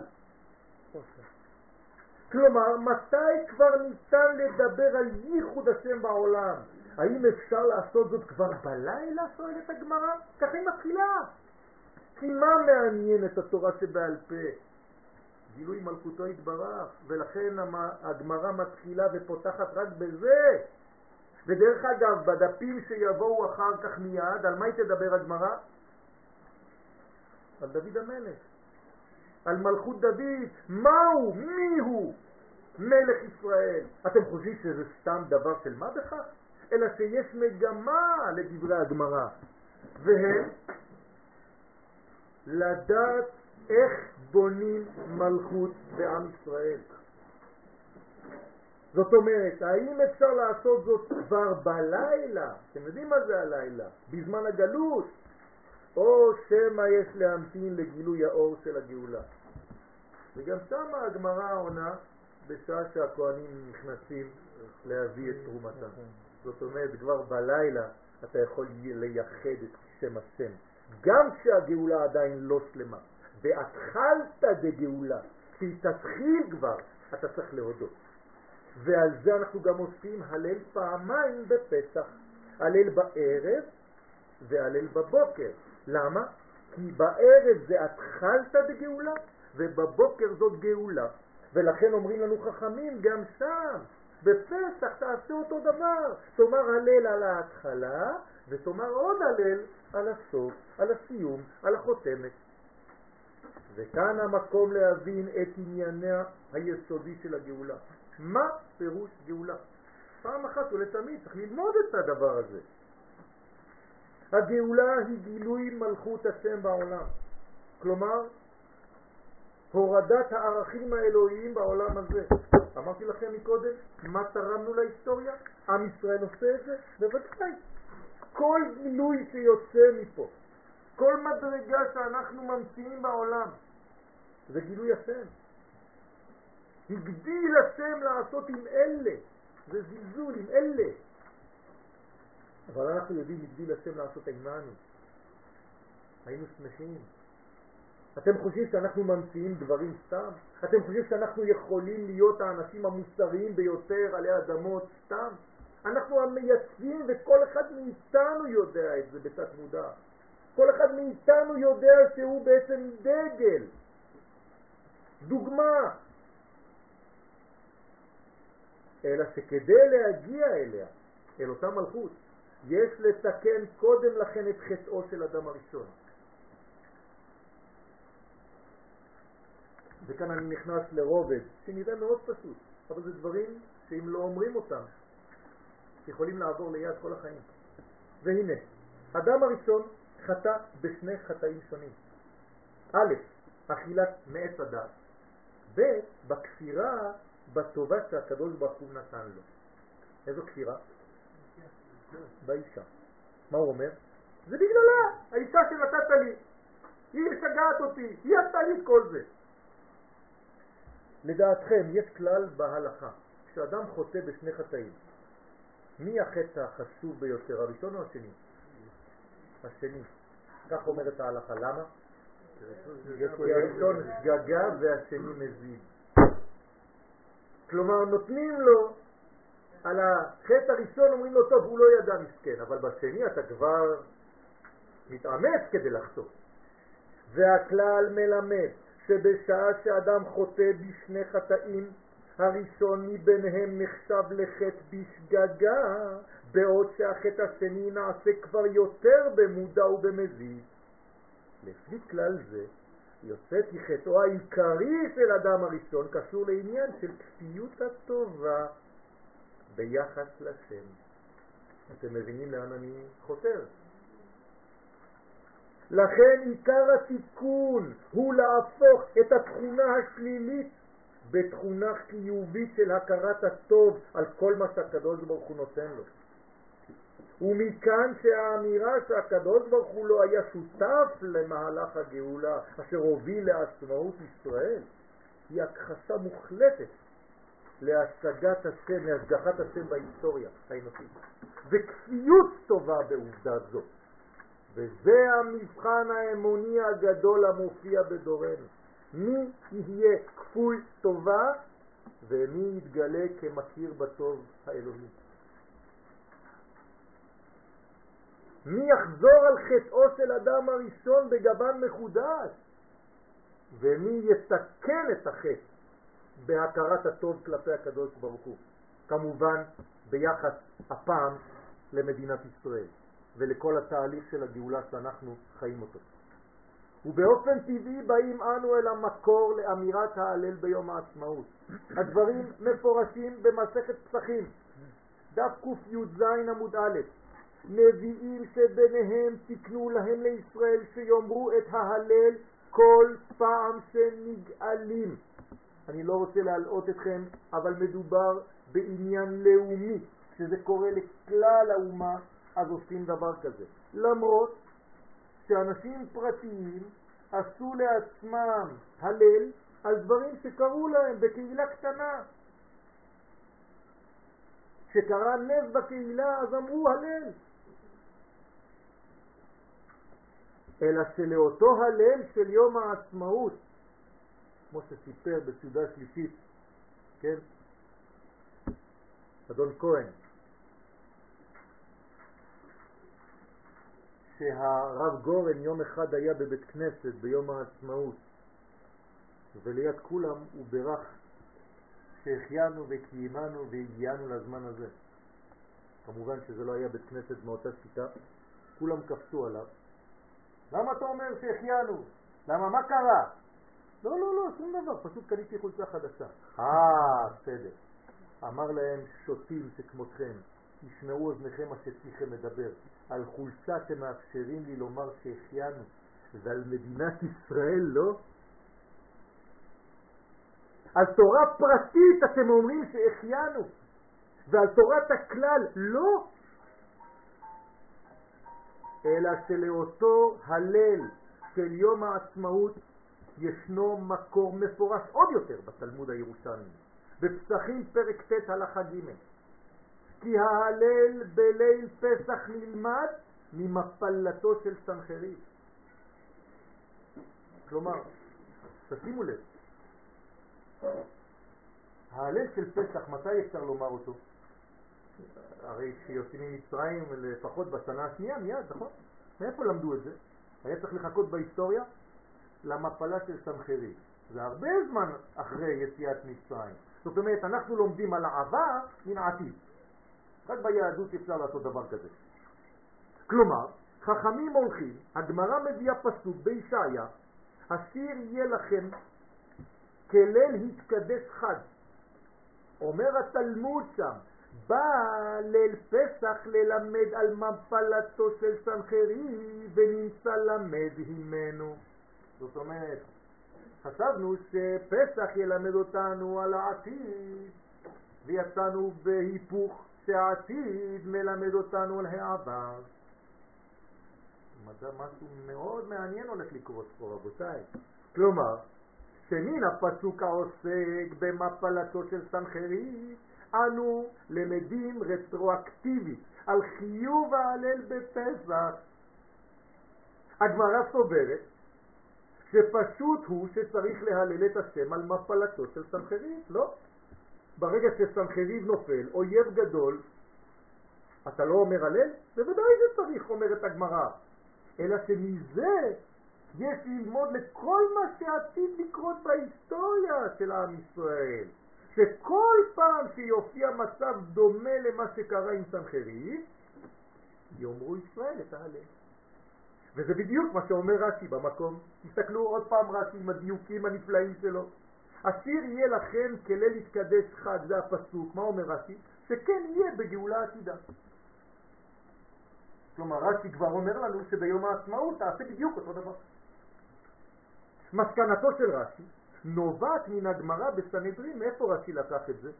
כלומר, מתי כבר ניתן לדבר על ייחוד השם בעולם? האם אפשר לעשות זאת כבר בלילה, שואלת הגמרא? ככה היא מתחילה. כי מה מעניין את התורה שבעל פה? גילוי מלכותו יתברך, ולכן הגמרא מתחילה ופותחת רק בזה. ודרך אגב, בדפים שיבואו אחר כך מיד, על מה היא תדבר הגמרא? על דוד המלך, על מלכות דוד, מהו, מיהו מלך ישראל. אתם חושבים שזה סתם דבר של מה בכך? אלא שיש מגמה לדברי הגמרא, והם לדעת איך בונים מלכות בעם ישראל. זאת אומרת, האם אפשר לעשות זאת כבר בלילה? אתם יודעים מה זה הלילה? בזמן הגלות? או שמא יש להמתין לגילוי האור של הגאולה. וגם שם הגמרא עונה בשעה שהכהנים נכנסים להביא את תרומתם. זאת אומרת, כבר בלילה אתה יכול לייחד את שם השם, גם כשהגאולה עדיין לא שלמה. בהתחלת דגאולה, כשהיא תתחיל כבר, אתה צריך להודות. ועל זה אנחנו גם עושים הלל פעמיים בפסח, הלל בערב והלל בבוקר. למה? כי בערב זה התחלת בגאולה, ובבוקר זאת גאולה. ולכן אומרים לנו חכמים גם שם, בפסח תעשה אותו דבר, תאמר הלל על ההתחלה, ותאמר עוד הלל על הסוף, על הסיום, על החותמת. וכאן המקום להבין את ענייניה היסודי של הגאולה. מה פירוש גאולה? פעם אחת ולתמיד צריך ללמוד את הדבר הזה. הגאולה היא גילוי מלכות השם בעולם. כלומר, הורדת הערכים האלוהיים בעולם הזה. אמרתי לכם מקודם, מה תרמנו להיסטוריה? עם ישראל עושה את זה? בוודאי. כל גילוי שיוצא מפה, כל מדרגה שאנחנו ממציאים בעולם, זה גילוי השם. הגדיל השם לעשות עם אלה, זה זלזול עם אלה. אבל אנחנו יודעים הגדיל השם לעשות עמנו. היינו שמחים. אתם חושבים שאנחנו ממציאים דברים סתם? אתם חושבים שאנחנו יכולים להיות האנשים המוסריים ביותר עלי אדמות סתם? אנחנו המייצגים וכל אחד מאיתנו יודע את זה בתת מודע. כל אחד מאיתנו יודע שהוא בעצם דגל, דוגמה. אלא שכדי להגיע אליה, אל אותה מלכות, יש לתקן קודם לכן את חטאו של אדם הראשון. וכאן אני נכנס לרובד, שנראה מאוד פשוט, אבל זה דברים שאם לא אומרים אותם, יכולים לעבור ליד כל החיים. והנה, אדם הראשון חטא בשני חטאים שונים. א', אכילת מעץ הדת, ב', בכפירה בטובה שהקדוש ברוך הוא נתן לו. איזו כפירה? באישה. מה הוא אומר? זה בגללה, האישה שנתת לי. היא משגעת אותי, היא עשתה לי את כל זה. לדעתכם, יש כלל בהלכה, כשאדם חוטא בשני חטאים, מי החטא החשוב ביותר, הראשון או השני? השני. כך אומרת ההלכה. למה? כי הראשון שגגה והשני מזיד. כלומר, נותנים לו על החטא הראשון, אומרים לו, טוב, הוא לא ידע מסכן, אבל בשני אתה כבר מתאמץ כדי לחטוא. והכלל מלמד שבשעה שאדם חוטא בשני חטאים, הראשון מביניהם נחשב לחטא בשגגה, בעוד שהחטא השני נעשה כבר יותר במודע ובמזיד. לפי כלל זה, יוצא כי חטאו העיקרי של אדם הראשון קשור לעניין של כפיות הטובה ביחס לשם. אתם מבינים לאן אני חותר? לכן עיקר התיקון הוא להפוך את התכונה השלילית בתכונה חיובית של הכרת הטוב על כל מה שהקדוש ברוך הוא נותן לו. ומכאן שהאמירה שהקדוש ברוך הוא לא היה שותף למהלך הגאולה אשר הוביל לעצמאות ישראל היא הכחשה מוחלטת להשגת השם, להשגחת השם בהיסטוריה האנושית. וכפיות טובה בעובדה זאת. וזה המבחן האמוני הגדול המופיע בדורנו. מי יהיה כפוי טובה ומי יתגלה כמכיר בטוב האלוהי. מי יחזור על חטאו של אדם הראשון בגוון מחודש ומי יתקן את החטא בהכרת הטוב כלפי הקדוש ברוך הוא. כמובן ביחס הפעם למדינת ישראל ולכל התהליך של הגאולה שאנחנו חיים אותו. ובאופן טבעי באים אנו אל המקור לאמירת ההלל ביום העצמאות. הדברים מפורשים במסכת פסחים, דף קי"ז עמוד א', נביאים שביניהם תקנו להם לישראל שיאמרו את ההלל כל פעם שנגאלים. אני לא רוצה להלאות אתכם, אבל מדובר בעניין לאומי, שזה קורה לכלל האומה, אז עושים דבר כזה. למרות שאנשים פרטיים עשו לעצמם הלל על דברים שקרו להם בקהילה קטנה. כשקרה נס בקהילה אז אמרו הלל. אלא שלאותו הלל של יום העצמאות, כמו שסיפר בסעודה שלישית, כן, אדון כהן, שהרב גורן יום אחד היה בבית כנסת ביום העצמאות וליד כולם הוא ברך שהחיינו וקיימנו והגיענו לזמן הזה. כמובן שזה לא היה בית כנסת מאותה שיטה, כולם קפצו עליו. למה אתה אומר שהחיינו? למה מה קרה? לא, לא, לא, שום דבר, פשוט קניתי חולצה חדשה. אה, בסדר. אמר להם שוטים שכמותכם, ישמעו אוזניכם מה שפיכם מדבר. על חולצה אתם מאפשרים לי לומר שהחיינו, ועל מדינת ישראל לא? על תורה פרטית אתם אומרים שהחיינו, ועל תורת הכלל לא? אלא שלאותו הלל של יום העצמאות ישנו מקור מפורש עוד יותר בתלמוד הירושלמי, בפסחים פרק ט' הלכה ג' כי ההלל בליל פסח נלמד ממפלתו של סנחריב. כלומר, תשימו לב, ההלל של פסח, מתי אפשר לומר אותו? הרי כשיוצאים ממצרים לפחות בשנה השנייה מיד, נכון? מאיפה למדו את זה? היה צריך לחכות בהיסטוריה למפלה של סנחריב. זה הרבה זמן אחרי יציאת מצרים. זאת אומרת, אנחנו לומדים על העבר מן העתיד. רק ביהדות אפשר לעשות דבר כזה. כלומר, חכמים הולכים, הגמרא מביאה פסוק בישעיה, השיר יהיה לכם כליל התקדש חד. אומר התלמוד שם, בא ליל פסח ללמד על מפלתו של סנחרי ונמצא למד הימנו. זאת אומרת, חשבנו שפסח ילמד אותנו על העתיד, ויצאנו בהיפוך שהעתיד מלמד אותנו על העבר. משהו מאוד מעניין הולך לקרות פה רבותיי. כלומר, שמן הפסוק העוסק במפלתו של סנחריב, אנו למדים רטרואקטיבית על חיוב ההלל בפסח. הגמרא סוברת שפשוט הוא שצריך להלל את השם על מפלתו של סנחריב, לא? ברגע שסנחריב נופל, אויב גדול, אתה לא אומר הלל? בוודאי שצריך, אומרת הגמרא. אלא שמזה יש ללמוד לכל מה שעתיד לקרות בהיסטוריה של עם ישראל. שכל פעם שיופיע מצב דומה למה שקרה עם סנחריב, יאמרו ישראל את ההלל. וזה בדיוק מה שאומר רש"י במקום. תסתכלו עוד פעם רש"י עם הדיוקים הנפלאים שלו. השיר יהיה לכם כליל יתקדש חג, זה הפסוק. מה אומר רש"י? שכן יהיה בגאולה עתידה. כלומר, רש"י כבר אומר לנו שביום העצמאות תעשה בדיוק אותו דבר. מסקנתו של רש"י נובעת מן הגמרא בסנהדרין, מאיפה רש"י לקח את זה?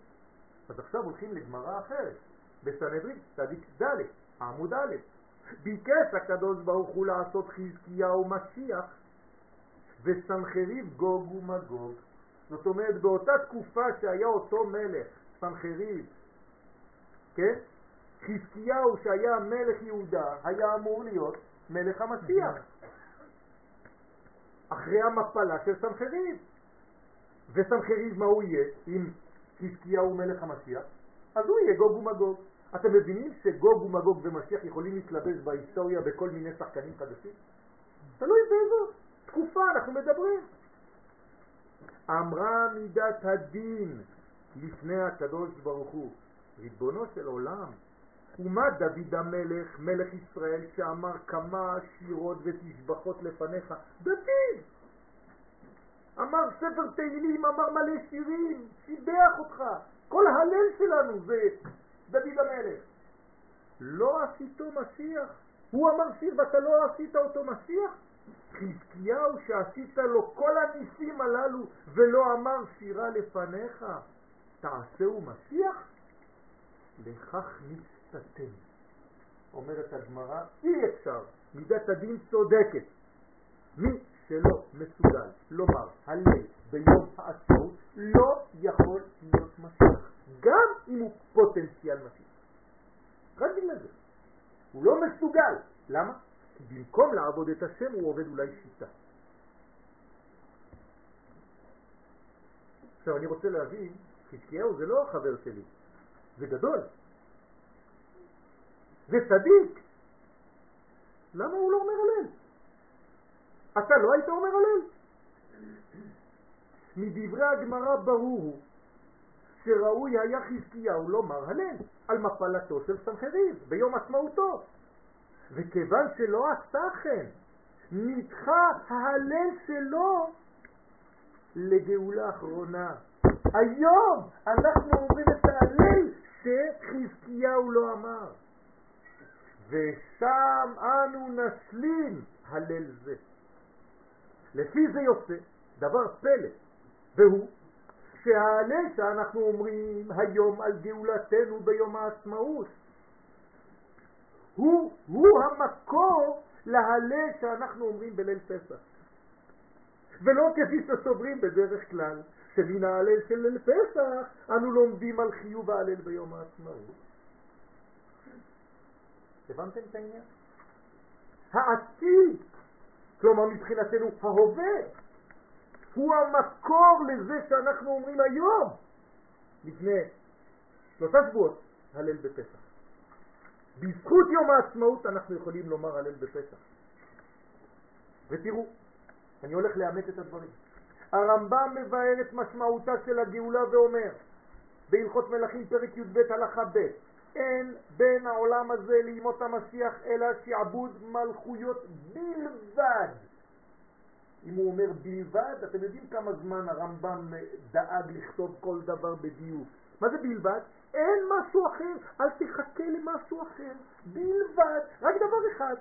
אז עכשיו הולכים לגמרא אחרת, בסנהדרין, צדיק ד', עמוד א', ביקש הקדוש ברוך הוא לעשות חזקיהו משיח וסנחריב גוג ומגוג. זאת אומרת, באותה תקופה שהיה אותו מלך, סנחריב, כן? חזקיהו שהיה מלך יהודה היה אמור להיות מלך המשיח אחרי המפלה של סנחריב וסנחריב מה הוא יהיה אם חזקיהו מלך המשיח? אז הוא יהיה גוג ומגוג אתם מבינים שגוג ומגוג ומשיח יכולים להתלבש בהיסטוריה בכל מיני שחקנים חדשים? תלוי באיזו תקופה אנחנו מדברים. אמרה מידת הדין לפני הקדוש ברוך הוא, ריבונו של עולם, ומה דוד המלך, מלך ישראל, שאמר כמה שירות ותשבחות לפניך? דוד! אמר ספר תהילים, אמר מלא שירים, שיבח אותך. כל הלל שלנו זה דוד המלך. לא עשיתו משיח. הוא אמר שיר ואתה לא עשית אותו משיח? חזקיהו שעשית לו כל הניסים הללו ולא אמר שירה לפניך, תעשהו משיח? לכך נסתתם. אומרת הגמרא, אי אפשר, מידת הדין צודקת. מי שלא מסוגל לומר הלל ביום העצמאות לא יכול להיות משיח, גם אם הוא פוטנציאל משיח. רק בגלל זה. הוא לא מסוגל. למה? כי במקום לעבוד את השם הוא עובד אולי שיטה. עכשיו אני רוצה להבין, חזקיהו זה לא החבר שלי, זה גדול. זה צדיק. למה הוא לא אומר הלל? אתה לא היית אומר הלל? מדברי הגמרא ברור הוא שראוי היה חזקיהו לומר הלל על מפלתו של סנחריב ביום עצמאותו. וכיוון שלא עשה כן, נדחה ההלל שלו לגאולה אחרונה. היום אנחנו אומרים את ההלל שחזקיהו לא אמר. ושם אנו נשלים הלל זה. לפי זה יוצא דבר פלא, והוא שההלל שאנחנו אומרים היום על גאולתנו ביום העצמאות הוא, הוא המקור להלל שאנחנו אומרים בליל פסח. ולא כפי שסוברים בדרך כלל, שמן ההלל של ליל פסח אנו לומדים על חיוב ההלל ביום העצמאות. הבנתם את העניין? העתיד, כלומר מבחינתנו ההווה, הוא המקור לזה שאנחנו אומרים היום, לפני שלושה שבועות, הלל בפסח. בזכות יום העצמאות אנחנו יכולים לומר הלל בפסח. ותראו, אני הולך לאמת את הדברים. הרמב"ם מבאר את משמעותה של הגאולה ואומר, בהלכות מלכים פרק י"ב הלכה ב' אין בין העולם הזה לימות המשיח אלא שעבוד מלכויות בלבד. אם הוא אומר בלבד, אתם יודעים כמה זמן הרמב"ם דאג לכתוב כל דבר בדיוק. מה זה בלבד? אין משהו אחר, אל תחכה למשהו אחר. בלבד, רק דבר אחד.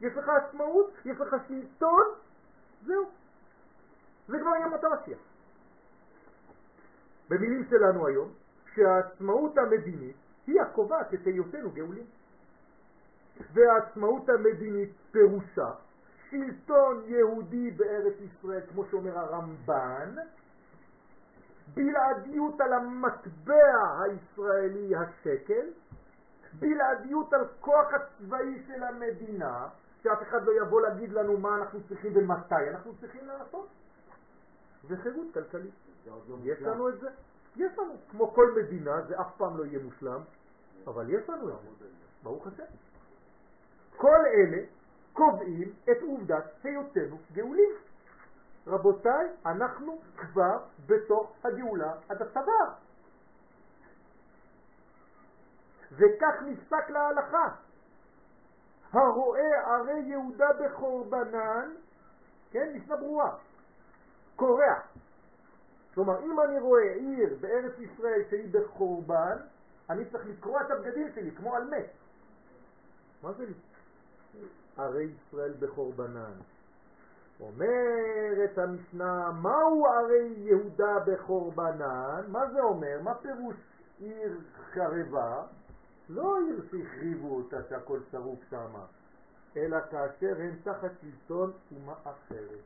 יש לך עצמאות, יש לך שלטון, זהו. זה כבר ימות המשיח. במילים שלנו היום, שהעצמאות המדינית היא הקובעת את היותנו גאולים. והעצמאות המדינית פירושה שלטון יהודי בארץ ישראל, כמו שאומר הרמב"ן, בלעדיות על המטבע הישראלי השקל, בלעדיות על כוח הצבאי של המדינה, שאף אחד לא יבוא להגיד לנו מה אנחנו צריכים ומתי אנחנו צריכים לעשות, וחירות כלכלית. יש לנו את זה? יש לנו. כמו כל מדינה, זה אף פעם לא יהיה מושלם, אבל יש לנו את זה. ברוך השם. כל אלה קובעים את עובדת היותנו גאולים. רבותיי, אנחנו כבר בתוך הגאולה עד הצוואר. וכך נפסק להלכה. הרואה ערי יהודה בחורבנן, כן, משנה ברורה, קורע. כלומר, אם אני רואה עיר בארץ ישראל שהיא בחורבן, אני צריך לקרוע את הבגדים שלי, כמו על מת. מה זה ערי ישראל בחורבנן? אומרת המשנה, מהו ערי יהודה בחורבנן? מה זה אומר? מה פירוש עיר חרבה? לא עיר שהחריבו אותה שהכל שרוף שמה, אלא כאשר הם תחת שלטון אומה אחרת.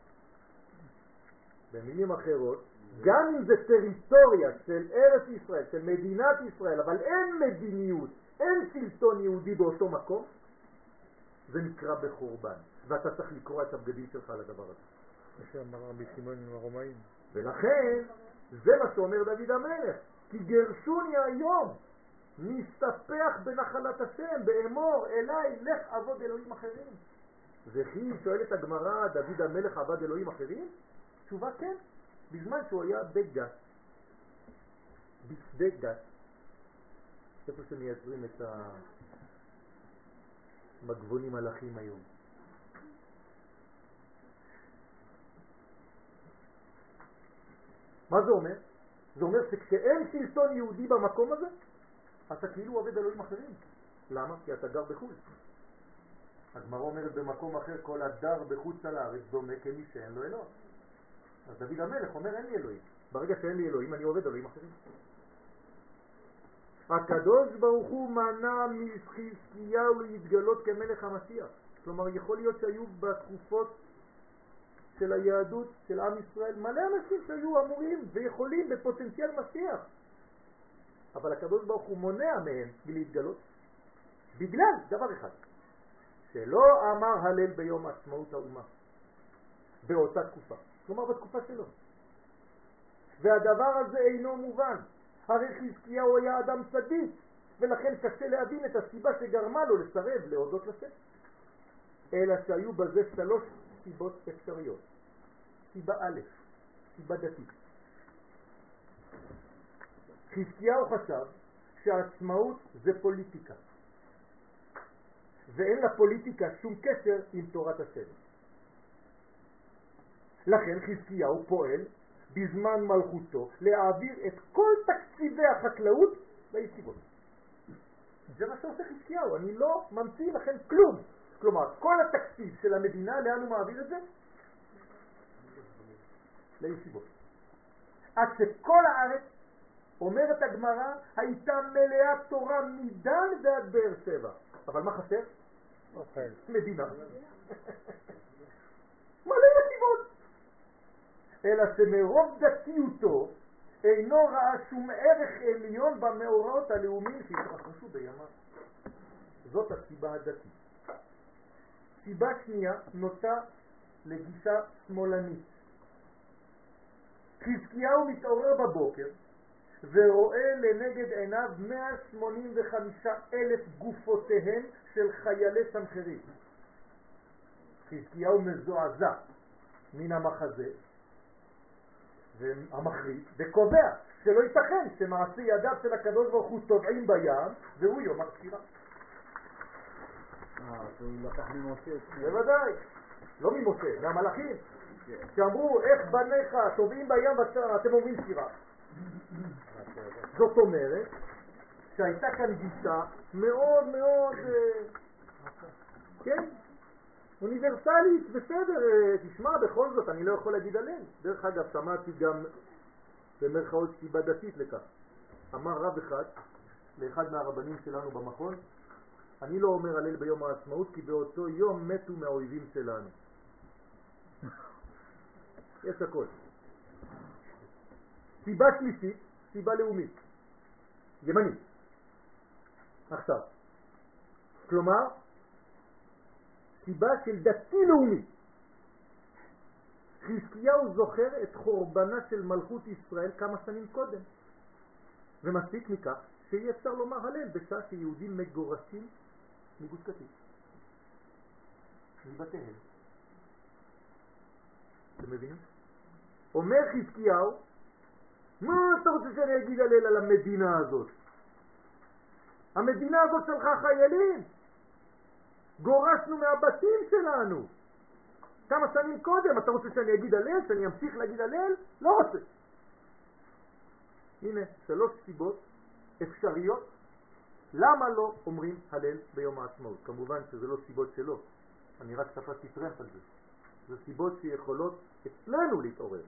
במילים אחרות, גם אם זה טריטוריה של ארץ ישראל, של מדינת ישראל, אבל אין מדיניות, אין שלטון יהודי באותו מקום, זה נקרא בחורבן, ואתה צריך לקרוא את הבגדים שלך לדבר הזה. מה שאמר רבי שמעון עם הרומאים. ולכן, זה מה שאומר דוד המלך, כי גרשוני היום, נסתפח בנחלת השם, באמור אליי, לך עבוד אלוהים אחרים. וכי שואלת הגמרא, דוד המלך עבד אלוהים אחרים? תשובה כן, בזמן שהוא היה בגת, בשדה גת, איפה שמייצרים את המגבונים מלאכים היום. מה זה אומר? זה אומר שכשאין שלטון יהודי במקום הזה, אתה כאילו עובד אלוהים אחרים. למה? כי אתה גר בחו"ל. הגמרא אומרת במקום אחר, כל הדר בחוץ על הארץ דומה כמי שאין לו אלוהים. אז דוד המלך אומר, אין לי אלוהים. ברגע שאין לי אלוהים, אני עובד אלוהים אחרים. הקדוש ברוך הוא מנע מחזקיהו להתגלות כמלך המשיח. כלומר, יכול להיות שהיו בתקופות של היהדות, של עם ישראל, מלא אנשים שהיו אמורים ויכולים בפוטנציאל משיח. אבל הקדוש ברוך הוא מונע מהם מלהתגלות בגלל דבר אחד, שלא אמר הלל ביום עצמאות האומה באותה תקופה, כלומר בתקופה שלו. והדבר הזה אינו מובן. הרי חזקיהו היה אדם צדיק, ולכן קשה להבין את הסיבה שגרמה לו לסרב להודות לשם. אלא שהיו בזה שלוש סיבות אפשריות. סיבה א', סיבה דתית. חזקיהו חשב שהעצמאות זה פוליטיקה, ואין לפוליטיקה שום קשר עם תורת השם. לכן חזקיהו פועל בזמן מלכותו להעביר את כל תקציבי החקלאות לישיבות. זה מה שעושה חזקיהו, אני לא ממציא לכם כלום. כלומר, כל התקציב של המדינה, לאן הוא מעביר את זה? לישיבות. עד שכל הארץ, אומרת הגמרא, הייתה מלאה תורה מדן ועד באר שבע. אבל מה חסר? אוכל. מדינה. מלא ישיבות. אלא שמרוב דתיותו אינו ראה שום ערך עליון במאורעות הלאומיים שהתרחשו בימיו. זאת הסיבה הדתית. סיבה שנייה נוטה לגישה שמאלנית. חזקיהו מתעורר בבוקר ורואה לנגד עיניו 185 אלף גופותיהם של חיילי סנחריב. חזקיהו מזועזע מן המחזה המחריד וקובע שלא ייתכן שמעשי ידיו של הקדוש ברוך הוא טובעים בים והוא יאמר שירה. אה. בוודאי, לא ממשה, מהמלאכים, כן. שאמרו איך בניך טובעים בים ואתם אומרים שירה. זאת אומרת שהייתה כאן גישה מאוד מאוד, אה, כן, אוניברסלית, בסדר, אה, תשמע, בכל זאת, אני לא יכול להגיד הלל. דרך אגב, שמעתי גם במרכאות סיבה דתית לכך. אמר רב אחד לאחד מהרבנים שלנו במכון, אני לא אומר הלל ביום העצמאות כי באותו יום מתו מהאויבים שלנו. יש הכל. סיבה שלישית, סיבה לאומית, ימנית. עכשיו, כלומר, סיבה של דתי-לאומי. חזקיהו זוכר את חורבנה של מלכות ישראל כמה שנים קודם. ומספיק מכך שאי אפשר לומר הלל בשעה שיהודים מגורשים מגוש קטיף. מבתיהם. אתם מבינים? אומר חזקיהו, מה אתה רוצה שאני אגיד הלל על המדינה הזאת? המדינה הזאת שלך חיילים. גורשנו מהבתים שלנו. כמה שנים קודם, אתה רוצה שאני אגיד הלל? שאני אמשיך להגיד הלל? לא רוצה. הנה, שלוש סיבות אפשריות למה לא אומרים הלל ביום העצמאות. כמובן שזה לא סיבות שלו, אני רק תפסתי טרמפ על זה. זה סיבות שיכולות אצלנו להתעורר.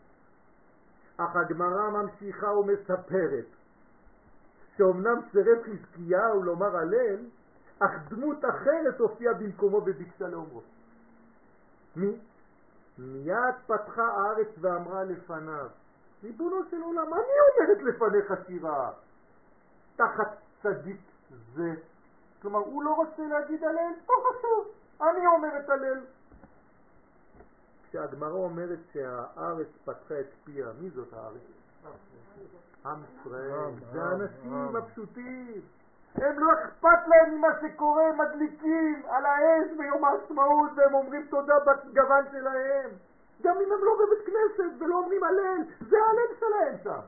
אך הגמרא ממשיכה ומספרת שאומנם סירב חזקיהו לומר הלל, אך דמות אחרת הופיעה במקומו וביקשה לאומרו. מי? מיד פתחה הארץ ואמרה לפניו, ריבונו של עולם, אני אומרת לפניך שירה, תחת צדיק זה. כלומר, הוא לא רוצה להגיד הלל, לא חשוב, אני אומרת הלל. כשהגמרא אומרת שהארץ פתחה את פיה, מי זאת הארץ? עם ישראל, זה האנשים הפשוטים. הם לא אכפת להם ממה שקורה, הם מדליקים על האש ביום העצמאות והם אומרים תודה בגוון שלהם. גם אם הם לא בבית כנסת ולא אומרים הלל, זה ההלל שלהם שם.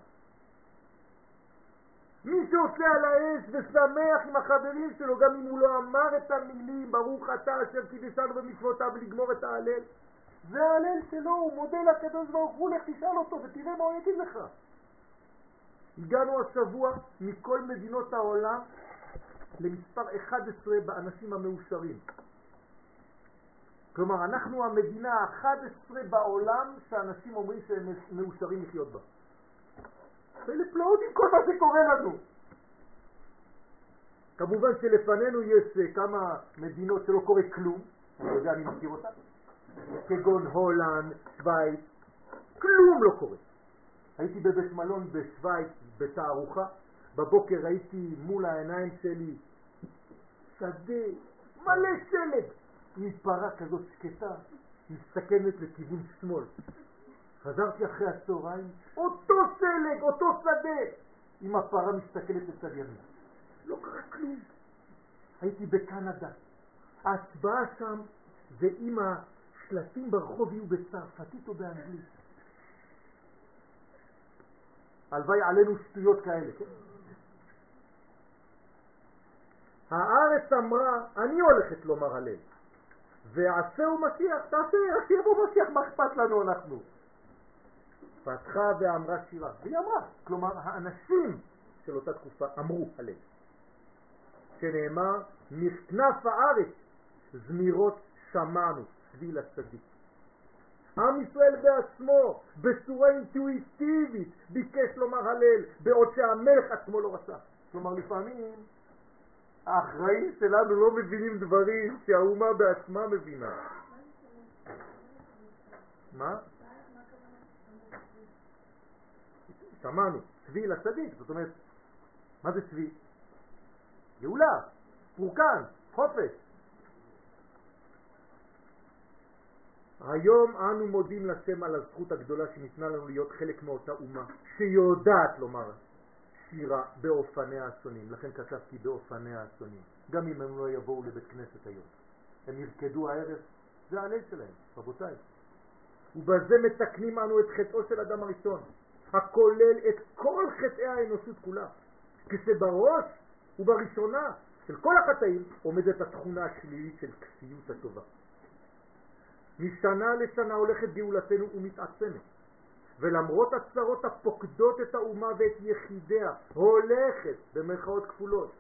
מי שעושה על האש ושמח עם החברים שלו, גם אם הוא לא אמר את המילים, ברוך אתה אשר קידשנו במצוותיו לגמור את ההלל, זה ההלל שלו, הוא מודה לקדוש ברוך הוא, לך תשאל אותו ותראה מה הוא יגיד לך. הגענו השבוע מכל מדינות העולם למספר 11 באנשים המאושרים. כלומר, אנחנו המדינה ה-11 בעולם שאנשים אומרים שהם מאושרים לחיות בה. פלא פלאות עם כל מה שקורה לנו. כמובן שלפנינו יש אה, כמה מדינות שלא קורה כלום, אני יודע, אני מכיר אותן, כגון הולנד, שווייץ, כלום לא קורה. הייתי בבית מלון בשווייץ בתערוכה, בבוקר ראיתי מול העיניים שלי שדה, מלא שלג, מפרה כזאת שקטה, מסתכנת לכיוון שמאל. חזרתי אחרי הצהריים, אותו שלג, אותו שדה, עם הפרה מסתכלת לצד ימין. לא קרה כלום. הייתי בקנדה. ההצבעה שם זה אם השלטים ברחוב יהיו בצרפתית או באנגלית. הלוואי עלינו שטויות כאלה, כן? הארץ אמרה, אני הולכת לומר הלל, ועשהו משיח, תעשה, רק יבוא משיח, מה אכפת לנו אנחנו? פתחה ואמרה שירה, והיא אמרה, כלומר האנשים של אותה תקופה אמרו הלל, שנאמר, מכנף הארץ זמירות שמענו, שביל הצדיק. עם ישראל בעצמו, בצורה אינטואיטיבית, ביקש לומר הלל, בעוד שהמלך עצמו לא רצה. כלומר, לפעמים האחראים שלנו לא מבינים דברים שהאומה בעצמה מבינה. מה? שמענו, צבי לצדיק, זאת אומרת, מה זה צבי? גאולה, פורקן, חופש. היום אנו מודים לשם על הזכות הגדולה שניתנה לנו להיות חלק מאותה אומה שיודעת לומר שירה באופניה השונים. לכן כתבתי באופניה השונים. גם אם הם לא יבואו לבית כנסת היום. הם ירקדו הערב, זה הלב שלהם, רבותיי. ובזה מתקנים אנו את חטאו של אדם הראשון, הכולל את כל חטאי האנושות כולה. כשבראש ובראשונה של כל החטאים עומדת התכונה השלילית של כפיות הטובה. משנה לשנה הולכת גאולתנו ומתעצמת, ולמרות הצרות הפוקדות את האומה ואת יחידיה, הולכת במרכאות כפולות,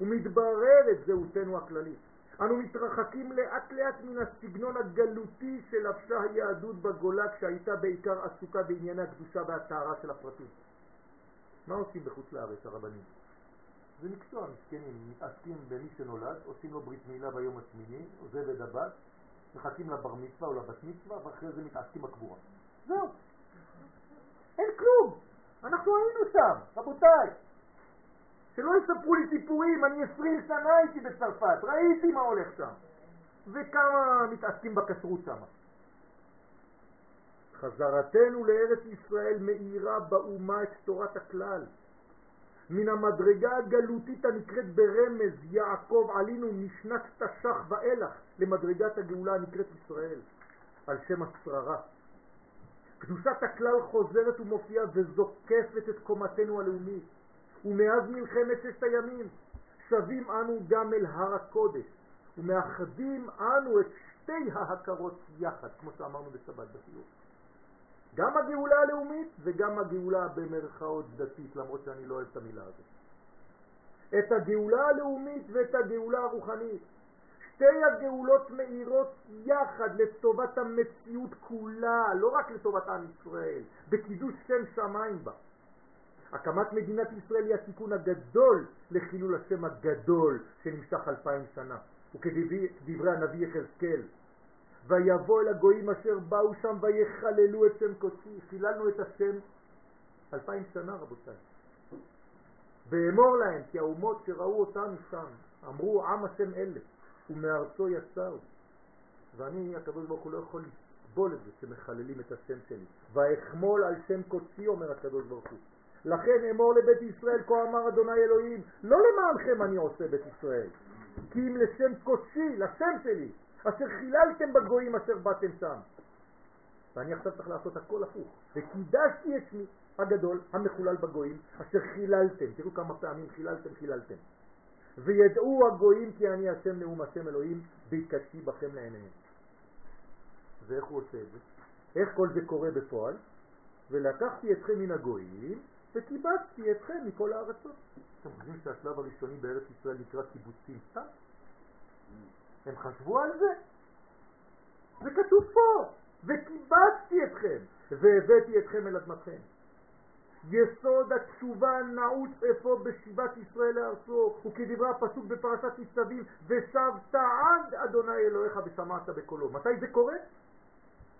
ומתבררת זהותנו הכללית. אנו מתרחקים לאט לאט מן הסגנון הגלותי שלבשה היהדות בגולה כשהייתה בעיקר עסוקה בענייני הקדושה והטהרה של הפרטים. מה עושים בחוץ לארץ הרבנים? זה מקצוע, מסכנים, מתעסקים במי שנולד, עושים לו ברית מילה ביום השמיני, עוזב את הבת, מחכים לבר מצווה או לבת מצווה, ואחרי זה מתעסקים בקבורה. זהו. אין כלום. אנחנו היינו שם, רבותיי. שלא יספרו לי סיפורים, אני עשרים שנה הייתי בצרפת, ראיתי מה הולך שם. וכמה מתעסקים בכשרות שם. חזרתנו לארץ ישראל מאירה באומה את תורת הכלל. מן המדרגה הגלותית הנקראת ברמז יעקב עלינו משנת תש"ח ואילך למדרגת הגאולה הנקראת ישראל, על שם השררה. קדושת הכלל חוזרת ומופיעה וזוקפת את קומתנו הלאומית, ומאז מלחמת ששת הימים שבים אנו גם אל הר הקודש, ומאחדים אנו את שתי ההכרות יחד, כמו שאמרנו בשבת בשיעור. גם הגאולה הלאומית וגם הגאולה במרכאות דתית, למרות שאני לא אוהב את המילה הזאת. את הגאולה הלאומית ואת הגאולה הרוחנית. שתי הגאולות מאירות יחד לטובת המציאות כולה, לא רק לטובת עם ישראל, בקידוש שם שמיים בה. הקמת מדינת ישראל היא התיקון הגדול לחילול השם הגדול שנמשך אלפיים שנה. וכדברי הנביא יחזקאל, ויבוא אל הגויים אשר באו שם ויחללו את שם קודשי. חיללנו את השם אלפיים שנה רבותיי. ואמור להם כי האומות שראו אותנו שם אמרו עם השם אלה ומארצו יצאו. ואני הקדוש ברוך הוא לא יכול לסבול את זה שמחללים את השם שלי. ואחמול על שם קודשי אומר הקדוש ברוך הוא. לכן אמור לבית ישראל כה אמר אדוני אלוהים לא למענכם אני עושה בית ישראל כי אם לשם קודשי, לשם שלי אשר חיללתם בגויים אשר באתם שם. ואני עכשיו צריך לעשות הכל הפוך. וקידשתי את שמי הגדול המחולל בגויים אשר חיללתם. תראו כמה פעמים חיללתם, חיללתם. וידעו הגויים כי אני השם נאום השם אלוהים בהתקדשי בכם לעיניהם. ואיך הוא עושה את זה? איך כל זה קורה בפועל? ולקחתי אתכם מן הגויים וקיבצתי אתכם מכל הארצות. אתם חושבים שהשלב הראשוני בארץ ישראל נקרא קיבוצים סתם? הם חשבו על זה? זה כתוב פה, וקיבצתי אתכם, והבאתי אתכם אל אדמתכם. יסוד התשובה נעוץ אפוא בשיבת ישראל לארצו, וכדברי הפסוק בפרשת ניצבים, ושבת עד אדוני אלוהיך ושמעת בקולו. מתי זה קורה?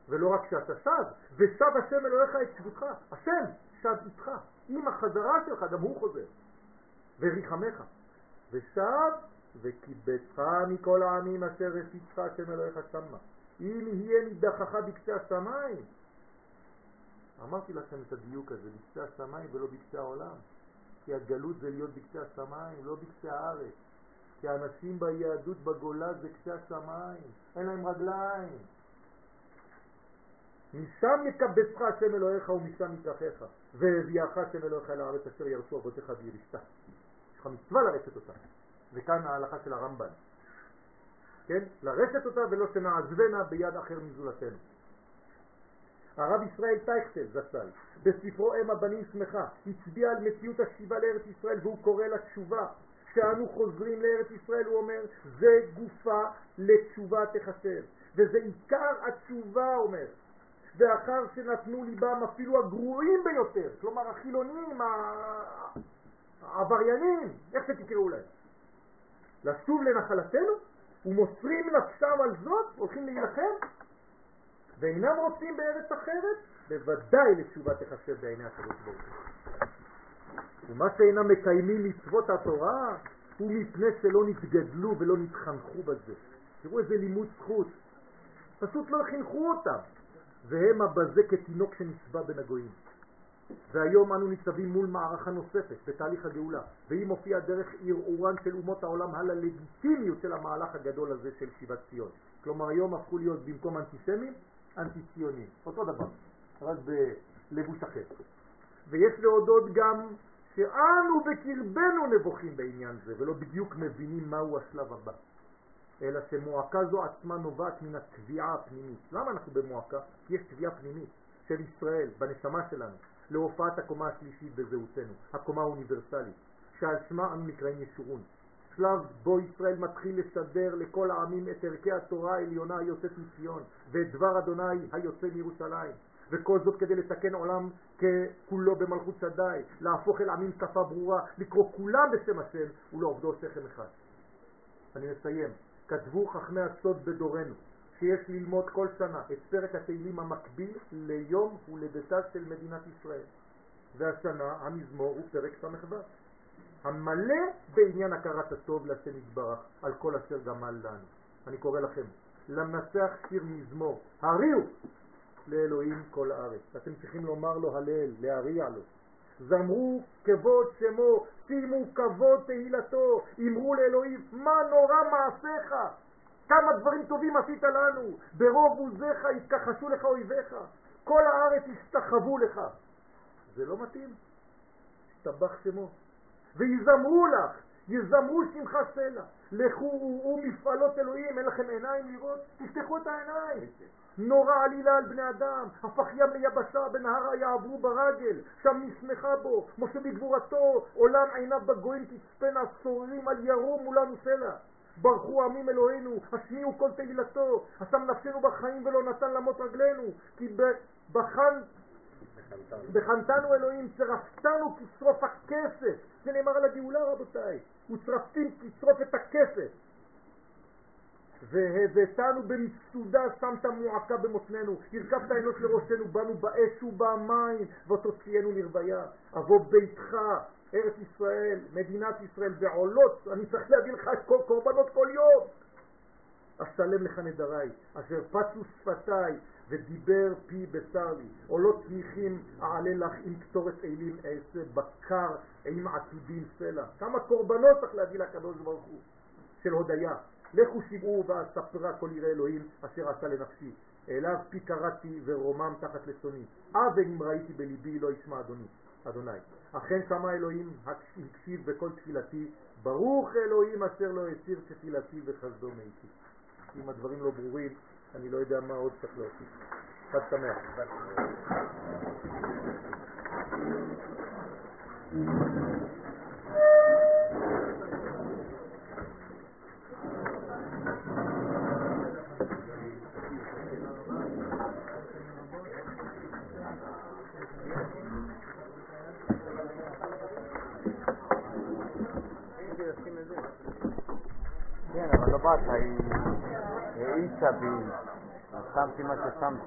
ולא רק שאתה שב, ושב השם אלוהיך את שבותך, השם שב איתך, עם החזרה שלך, גם הוא חוזר, וריחמך, ושב וקיבצך מכל העמים אשר הפיצך השם אלוהיך שמה. אם יהיה נידחך בקצה השמיים. אמרתי לכם את הדיוק הזה, בקצה השמיים ולא בקצה העולם. כי הגלות זה להיות בקצה השמיים, לא בקצה הארץ. כי האנשים ביהדות בגולה זה קצה השמיים, אין להם רגליים. משם יקבצך השם אלוהיך ומשם יתרחך, והביאך השם אלוהיך אל הארץ אשר ירצו אבותיך וירשתה. יש לך מצווה לרשת אותה. וכאן ההלכה של הרמב"ן. כן? לרשת אותה ולא שנעזבנה ביד אחר מזולתנו. הרב ישראל טייכטל זצ"ל, בספרו אם הבנים שמחה, הצביע על מציאות השיבה לארץ ישראל והוא קורא לתשובה. כשאנו חוזרים לארץ ישראל הוא אומר, זה גופה לתשובה תחשב, וזה עיקר התשובה אומר. ואחר שנתנו ליבם אפילו הגרועים ביותר, כלומר החילונים, העבריינים, איך שתקראו להם, לשוב לנחלתנו ומוסרים נפשם על זאת, הולכים להילחם ואינם רוצים בארץ אחרת, בוודאי לתשובה תחשב בעיני הקדוש ברוך הוא. ומה שאינם מקיימים מצוות התורה הוא מפני שלא נתגדלו ולא נתחנכו בזה. תראו איזה לימוד זכות. פשוט לא חינכו אותם, והם הבזה כתינוק שנצבע בין הגויים. והיום אנו ניצבים מול מערכה נוספת בתהליך הגאולה, והיא מופיעה דרך ערעורן של אומות העולם על הלגיטימיות של המהלך הגדול הזה של שיבת ציון. כלומר היום הפכו להיות במקום אנטישמים, אנטי-ציונים. אותו דבר, רק בלבוש אחר. ויש להודות גם שאנו בקרבנו נבוכים בעניין זה, ולא בדיוק מבינים מהו השלב הבא. אלא שמועקה זו עצמה נובעת מן התביעה הפנימית. למה אנחנו במועקה? כי יש תביעה פנימית של ישראל, בנשמה שלנו. להופעת הקומה השלישית בזהותנו, הקומה האוניברסלית, שעל שמה אנו נקראים ישורון. שלב בו ישראל מתחיל לשדר לכל העמים את ערכי התורה העליונה היוצאת מציון ואת דבר אדוני היוצא מירושלים. וכל זאת כדי לתקן עולם ככולו במלכות שדי, להפוך אל עמים שפה ברורה, לקרוא כולם בשם השם ולעובדו שכם אחד. אני מסיים. כתבו חכמי הסוד בדורנו שיש ללמוד כל שנה את פרק התהילים המקביל ליום הולדתה של מדינת ישראל. והשנה המזמור הוא פרק ס"ו, המלא בעניין הכרת הטוב להשם יתברך על כל אשר גמל לנו. אני קורא לכם, למנסח שיר מזמור, הריעו לאלוהים כל הארץ. אתם צריכים לומר לו הלל, להריע לו. זמרו כבוד שמו, שימו כבוד תהילתו, אמרו לאלוהים, מה נורא מעשיך, כמה דברים טובים עשית לנו, ברוב עוזיך התכחשו לך אויביך, כל הארץ השתחוו לך. זה לא מתאים, השתבח שמו. ויזמרו לך, יזמרו שמך סלע, לכו וראו מפעלות אלוהים, אין לכם עיניים לראות? תפתחו את העיניים. נורא עלילה על בני אדם, הפך ים ליבשה, בנהרה יעברו ברגל, שם נשמחה בו, משה בגבורתו, עולם עיניו בגויים תצפנה, סוררים על ירום מולנו סלע. ברכו עמים אלוהינו, השמיעו כל תהילתו, השם נפשנו בחיים ולא נתן למות רגלינו, כי בחן בחנתנו אלוהים, צרפתנו כשרוף הכסף, זה נאמר על הגאולה רבותיי, וצרפתים כשרוף את הכסף. והבאתנו במצודה, שמת מועקה במותננו, הרכבת אנוש לראשנו, באנו באש ובמים, ותוציאנו לרוויה. אבוא ביתך, ארץ ישראל, מדינת ישראל, בעולות, אני צריך להביא לך קורבנות כל יום. אשלם לך נדריי, אשר פצו שפתיי, ודיבר פי בשר לי, עולות צמיחים אעלה לך עם קטורת אלים אעשה בקר עם עתודים סלע. כמה קורבנות צריך להביא לקדוש ברוך הוא של הודיה. לכו שמעו ואספרה כל יראה אלוהים אשר עשה לנפשי. אליו פי קראתי ורומם תחת לצוני. אב אם ראיתי בליבי לא ישמע אדוני. אדוני. אכן שמע אלוהים, הקשיב בכל תפילתי, ברוך אלוהים אשר לא הסיר תפילתי וחסדו מאיתי. אם הדברים לא ברורים, אני לא יודע מה עוד צריך להוסיף. חג שמח. כן, אבל לא באת, האיצה בי, שמתי מה ששמתי.